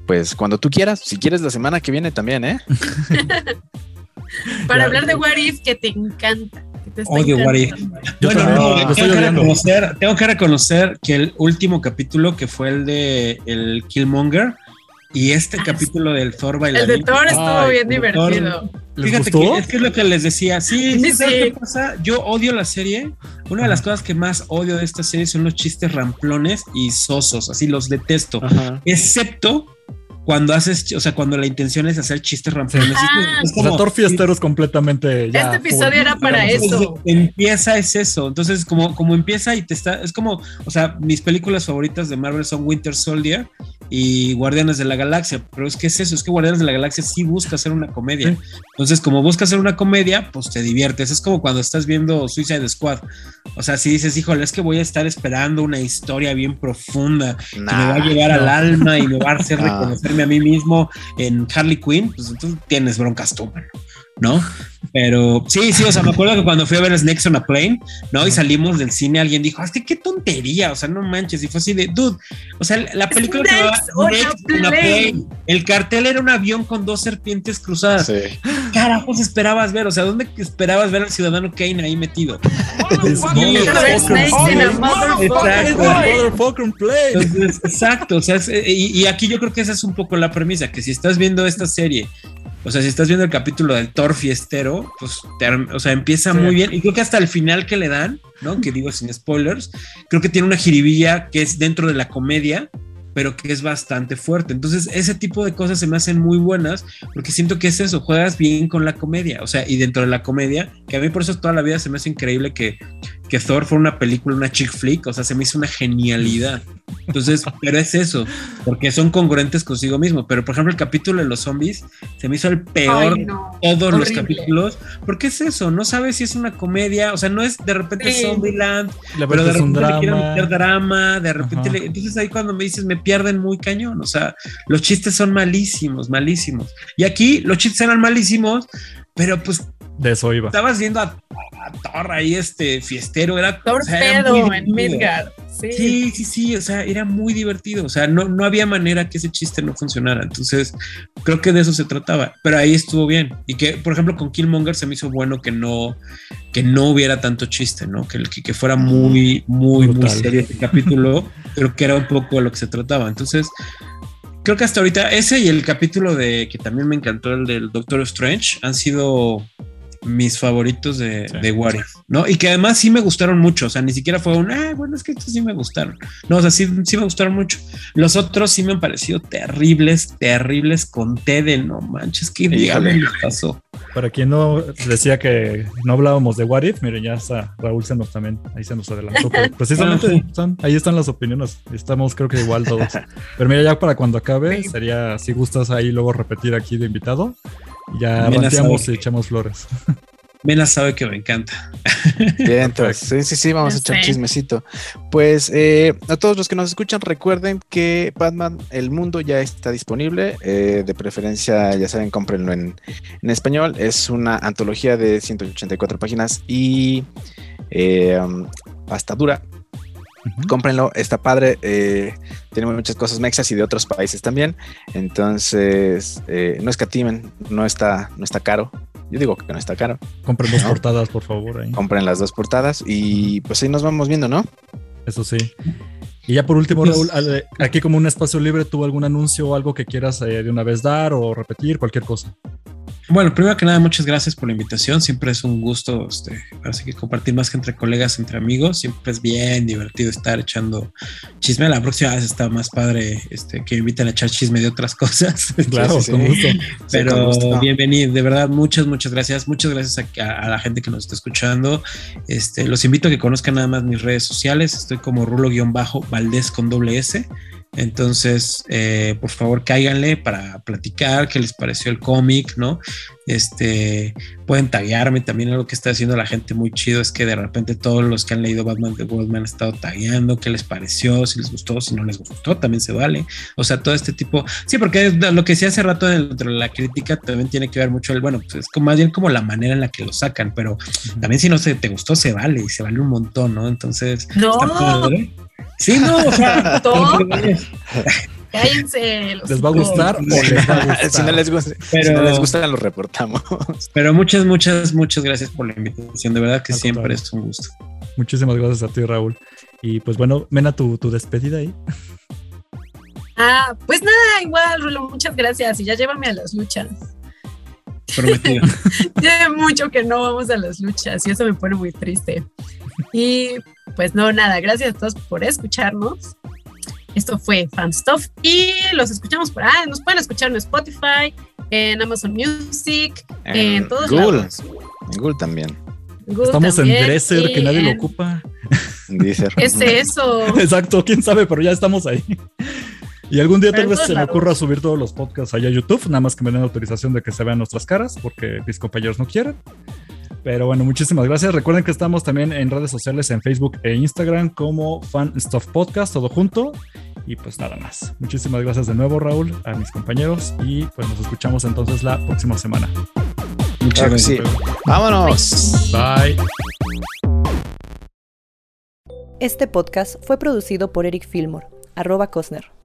pues cuando tú quieras. Si quieres la semana que viene también, ¿eh? Para hablar de What If, que te encanta. Tengo, que reconocer, tengo que reconocer que el último capítulo, que fue el de el Killmonger, y este ah, capítulo del Thor bailarín. El de Thor estuvo bien divertido. Fíjate que es que es lo que les decía. Sí, sí, ¿qué pasa? Yo odio la serie. Una de las cosas que más odio de esta serie son los chistes ramplones y sosos. Así los detesto. Excepto cuando haces, o sea, cuando la intención es hacer chistes rampones. Es como, o Fiesteros completamente ya. Este episodio era para eso. Empieza es eso. Entonces, como, como empieza y te está, es como, o sea, mis películas favoritas de Marvel son Winter Soldier y Guardianes de la Galaxia, pero es que es eso, es que Guardianes de la Galaxia sí busca hacer una comedia. Entonces, como busca hacer una comedia, pues te diviertes. Es como cuando estás viendo Suicide Squad. O sea, si dices, híjole, es que voy a estar esperando una historia bien profunda que me va a llegar al alma y me va a hacer reconocerme a mí mismo en Harley Quinn, pues entonces tienes broncas tú, ¿no? Pero sí, sí, o sea, me acuerdo que cuando fui a ver Snakes on a Plane, ¿no? Y salimos del cine, alguien dijo, ¡ay, qué tontería! O sea, no manches. Y fue así de, dude, o sea, la película que El cartel era un avión con dos serpientes cruzadas. Sí. Carajos esperabas ver, o sea, ¿dónde esperabas ver al ciudadano Kane ahí metido? exacto, o sea, y, y aquí yo creo que esa es un poco la premisa, que si estás viendo esta serie o sea, si estás viendo el capítulo del Thor fiestero, pues, o sea, empieza muy bien. Y creo que hasta el final que le dan, ¿no? Que digo sin spoilers, creo que tiene una jiribilla que es dentro de la comedia, pero que es bastante fuerte. Entonces, ese tipo de cosas se me hacen muy buenas porque siento que es eso, juegas bien con la comedia, o sea, y dentro de la comedia, que a mí por eso toda la vida se me hace increíble que, que Thor fue una película, una chick flick, o sea, se me hizo una genialidad. Entonces, pero es eso, porque son congruentes consigo mismo. Pero, por ejemplo, el capítulo de los zombies se me hizo el peor de todos los capítulos, porque es eso, no sabes si es una comedia, o sea, no es de repente Zombieland, pero de repente le quieren meter drama, de repente le, entonces ahí cuando me dices me pierden muy cañón, o sea, los chistes son malísimos, malísimos. Y aquí los chistes eran malísimos, pero pues de eso iba. Estabas viendo a, Thor ahí, este fiestero, era. Torpedo en Midgard. Sí. sí. sí, o sea, era muy divertido. O sea, no, no había manera que ese chiste no funcionara. Entonces, creo que de eso se trataba. Pero ahí estuvo bien. Y que, por ejemplo, con Killmonger se me hizo bueno que no, que no hubiera tanto chiste, ¿no? Que, que, que fuera muy, muy, muy serio este capítulo. Creo que era un poco de lo que se trataba. Entonces, creo que hasta ahorita ese y el capítulo de que también me encantó, el del Doctor Strange, han sido mis favoritos de, de What ¿no? Y que además sí me gustaron mucho, o sea, ni siquiera fue un, ah, bueno, es que estos sí me gustaron. No, o sea, sí, sí me gustaron mucho. Los otros sí me han parecido terribles, terribles, con T de no manches, qué diablo me pasó. Para quien no decía que no hablábamos de What If, miren, ya está, Raúl se nos también, ahí se nos adelantó. precisamente ah, ahí están las opiniones, estamos creo que igual todos. Pero mira, ya para cuando acabe, sería, si gustas ahí luego repetir aquí de invitado, ya bateamos y echamos flores. Mena sabe que me encanta. Bien, entonces, sí, sí, sí, vamos a echar chismecito. Pues eh, a todos los que nos escuchan, recuerden que Batman El Mundo ya está disponible. Eh, de preferencia, ya saben, cómprenlo en, en, español. Es una antología de 184 páginas y Eh, pasta dura. Cómprenlo, está padre. Eh, tiene muchas cosas mexas y de otros países también. Entonces, eh, no escatimen, no está, no está caro. Yo digo que no está caro. Compren dos portadas, por favor. Ahí. Compren las dos portadas y pues ahí nos vamos viendo, ¿no? Eso sí. Y ya por último, Raúl, aquí como un espacio libre, ¿tuvo algún anuncio o algo que quieras eh, de una vez dar o repetir? Cualquier cosa. Bueno, primero que nada, muchas gracias por la invitación. Siempre es un gusto, este, así que compartir más que entre colegas, entre amigos. Siempre es bien divertido estar echando chisme. La próxima vez está más padre este, que me inviten a echar chisme de otras cosas. Claro, con gusto. Pero bienvenido, de verdad, muchas, muchas gracias. Muchas gracias a, la gente que nos está escuchando. Este, los invito a que conozcan nada más mis redes sociales. Estoy como rulo-valdés con doble S. Entonces, eh, por favor, cáiganle para platicar qué les pareció el cómic, ¿no? Este, pueden taguearme también. Algo que está haciendo la gente muy chido es que de repente todos los que han leído Batman The World me han estado tagueando qué les pareció, si les gustó, si no les gustó, también se vale. O sea, todo este tipo. Sí, porque lo que decía hace rato dentro de la crítica también tiene que ver mucho el, bueno, pues es como, más bien como la manera en la que lo sacan, pero también si no se te gustó, se vale y se vale un montón, ¿no? Entonces, no. Sí, no, o sea, todo. Cállense. ¿Les va a gustar o les va a gustar? si, no les gusta, pero, si no les gusta, lo reportamos. Pero muchas, muchas, muchas gracias por la invitación. De verdad que siempre es un gusto. Muchísimas gracias a ti, Raúl. Y pues bueno, Mena, tu, tu despedida ahí. Ah, pues nada, igual, Rulo, muchas gracias. Y ya llévame a las luchas. Prometido. Tiene mucho que no vamos a las luchas y eso me pone muy triste. Y pues no, nada, gracias a todos por escucharnos. Esto fue Fan Stuff y los escuchamos por ahí. Nos pueden escuchar en Spotify, en Amazon Music, en, todos Google. lados. En Google también. Estamos en Dresser, que nadie lo ocupa. Dice. es eso? Exacto, quién sabe, pero ya estamos ahí. Y algún día tal vez se me ocurra subir todos los podcasts allá a YouTube, nada más que me den autorización de que se vean nuestras caras, porque mis compañeros no quieren. Pero bueno, muchísimas gracias. Recuerden que estamos también en redes sociales, en Facebook e Instagram, como Fan Stuff Podcast, todo junto. Y pues nada más. Muchísimas gracias de nuevo, Raúl, a mis compañeros. Y pues nos escuchamos entonces la próxima semana. Muchas gracias. Vámonos. Bye. Este podcast fue producido por Eric Fillmore, arroba Cosner.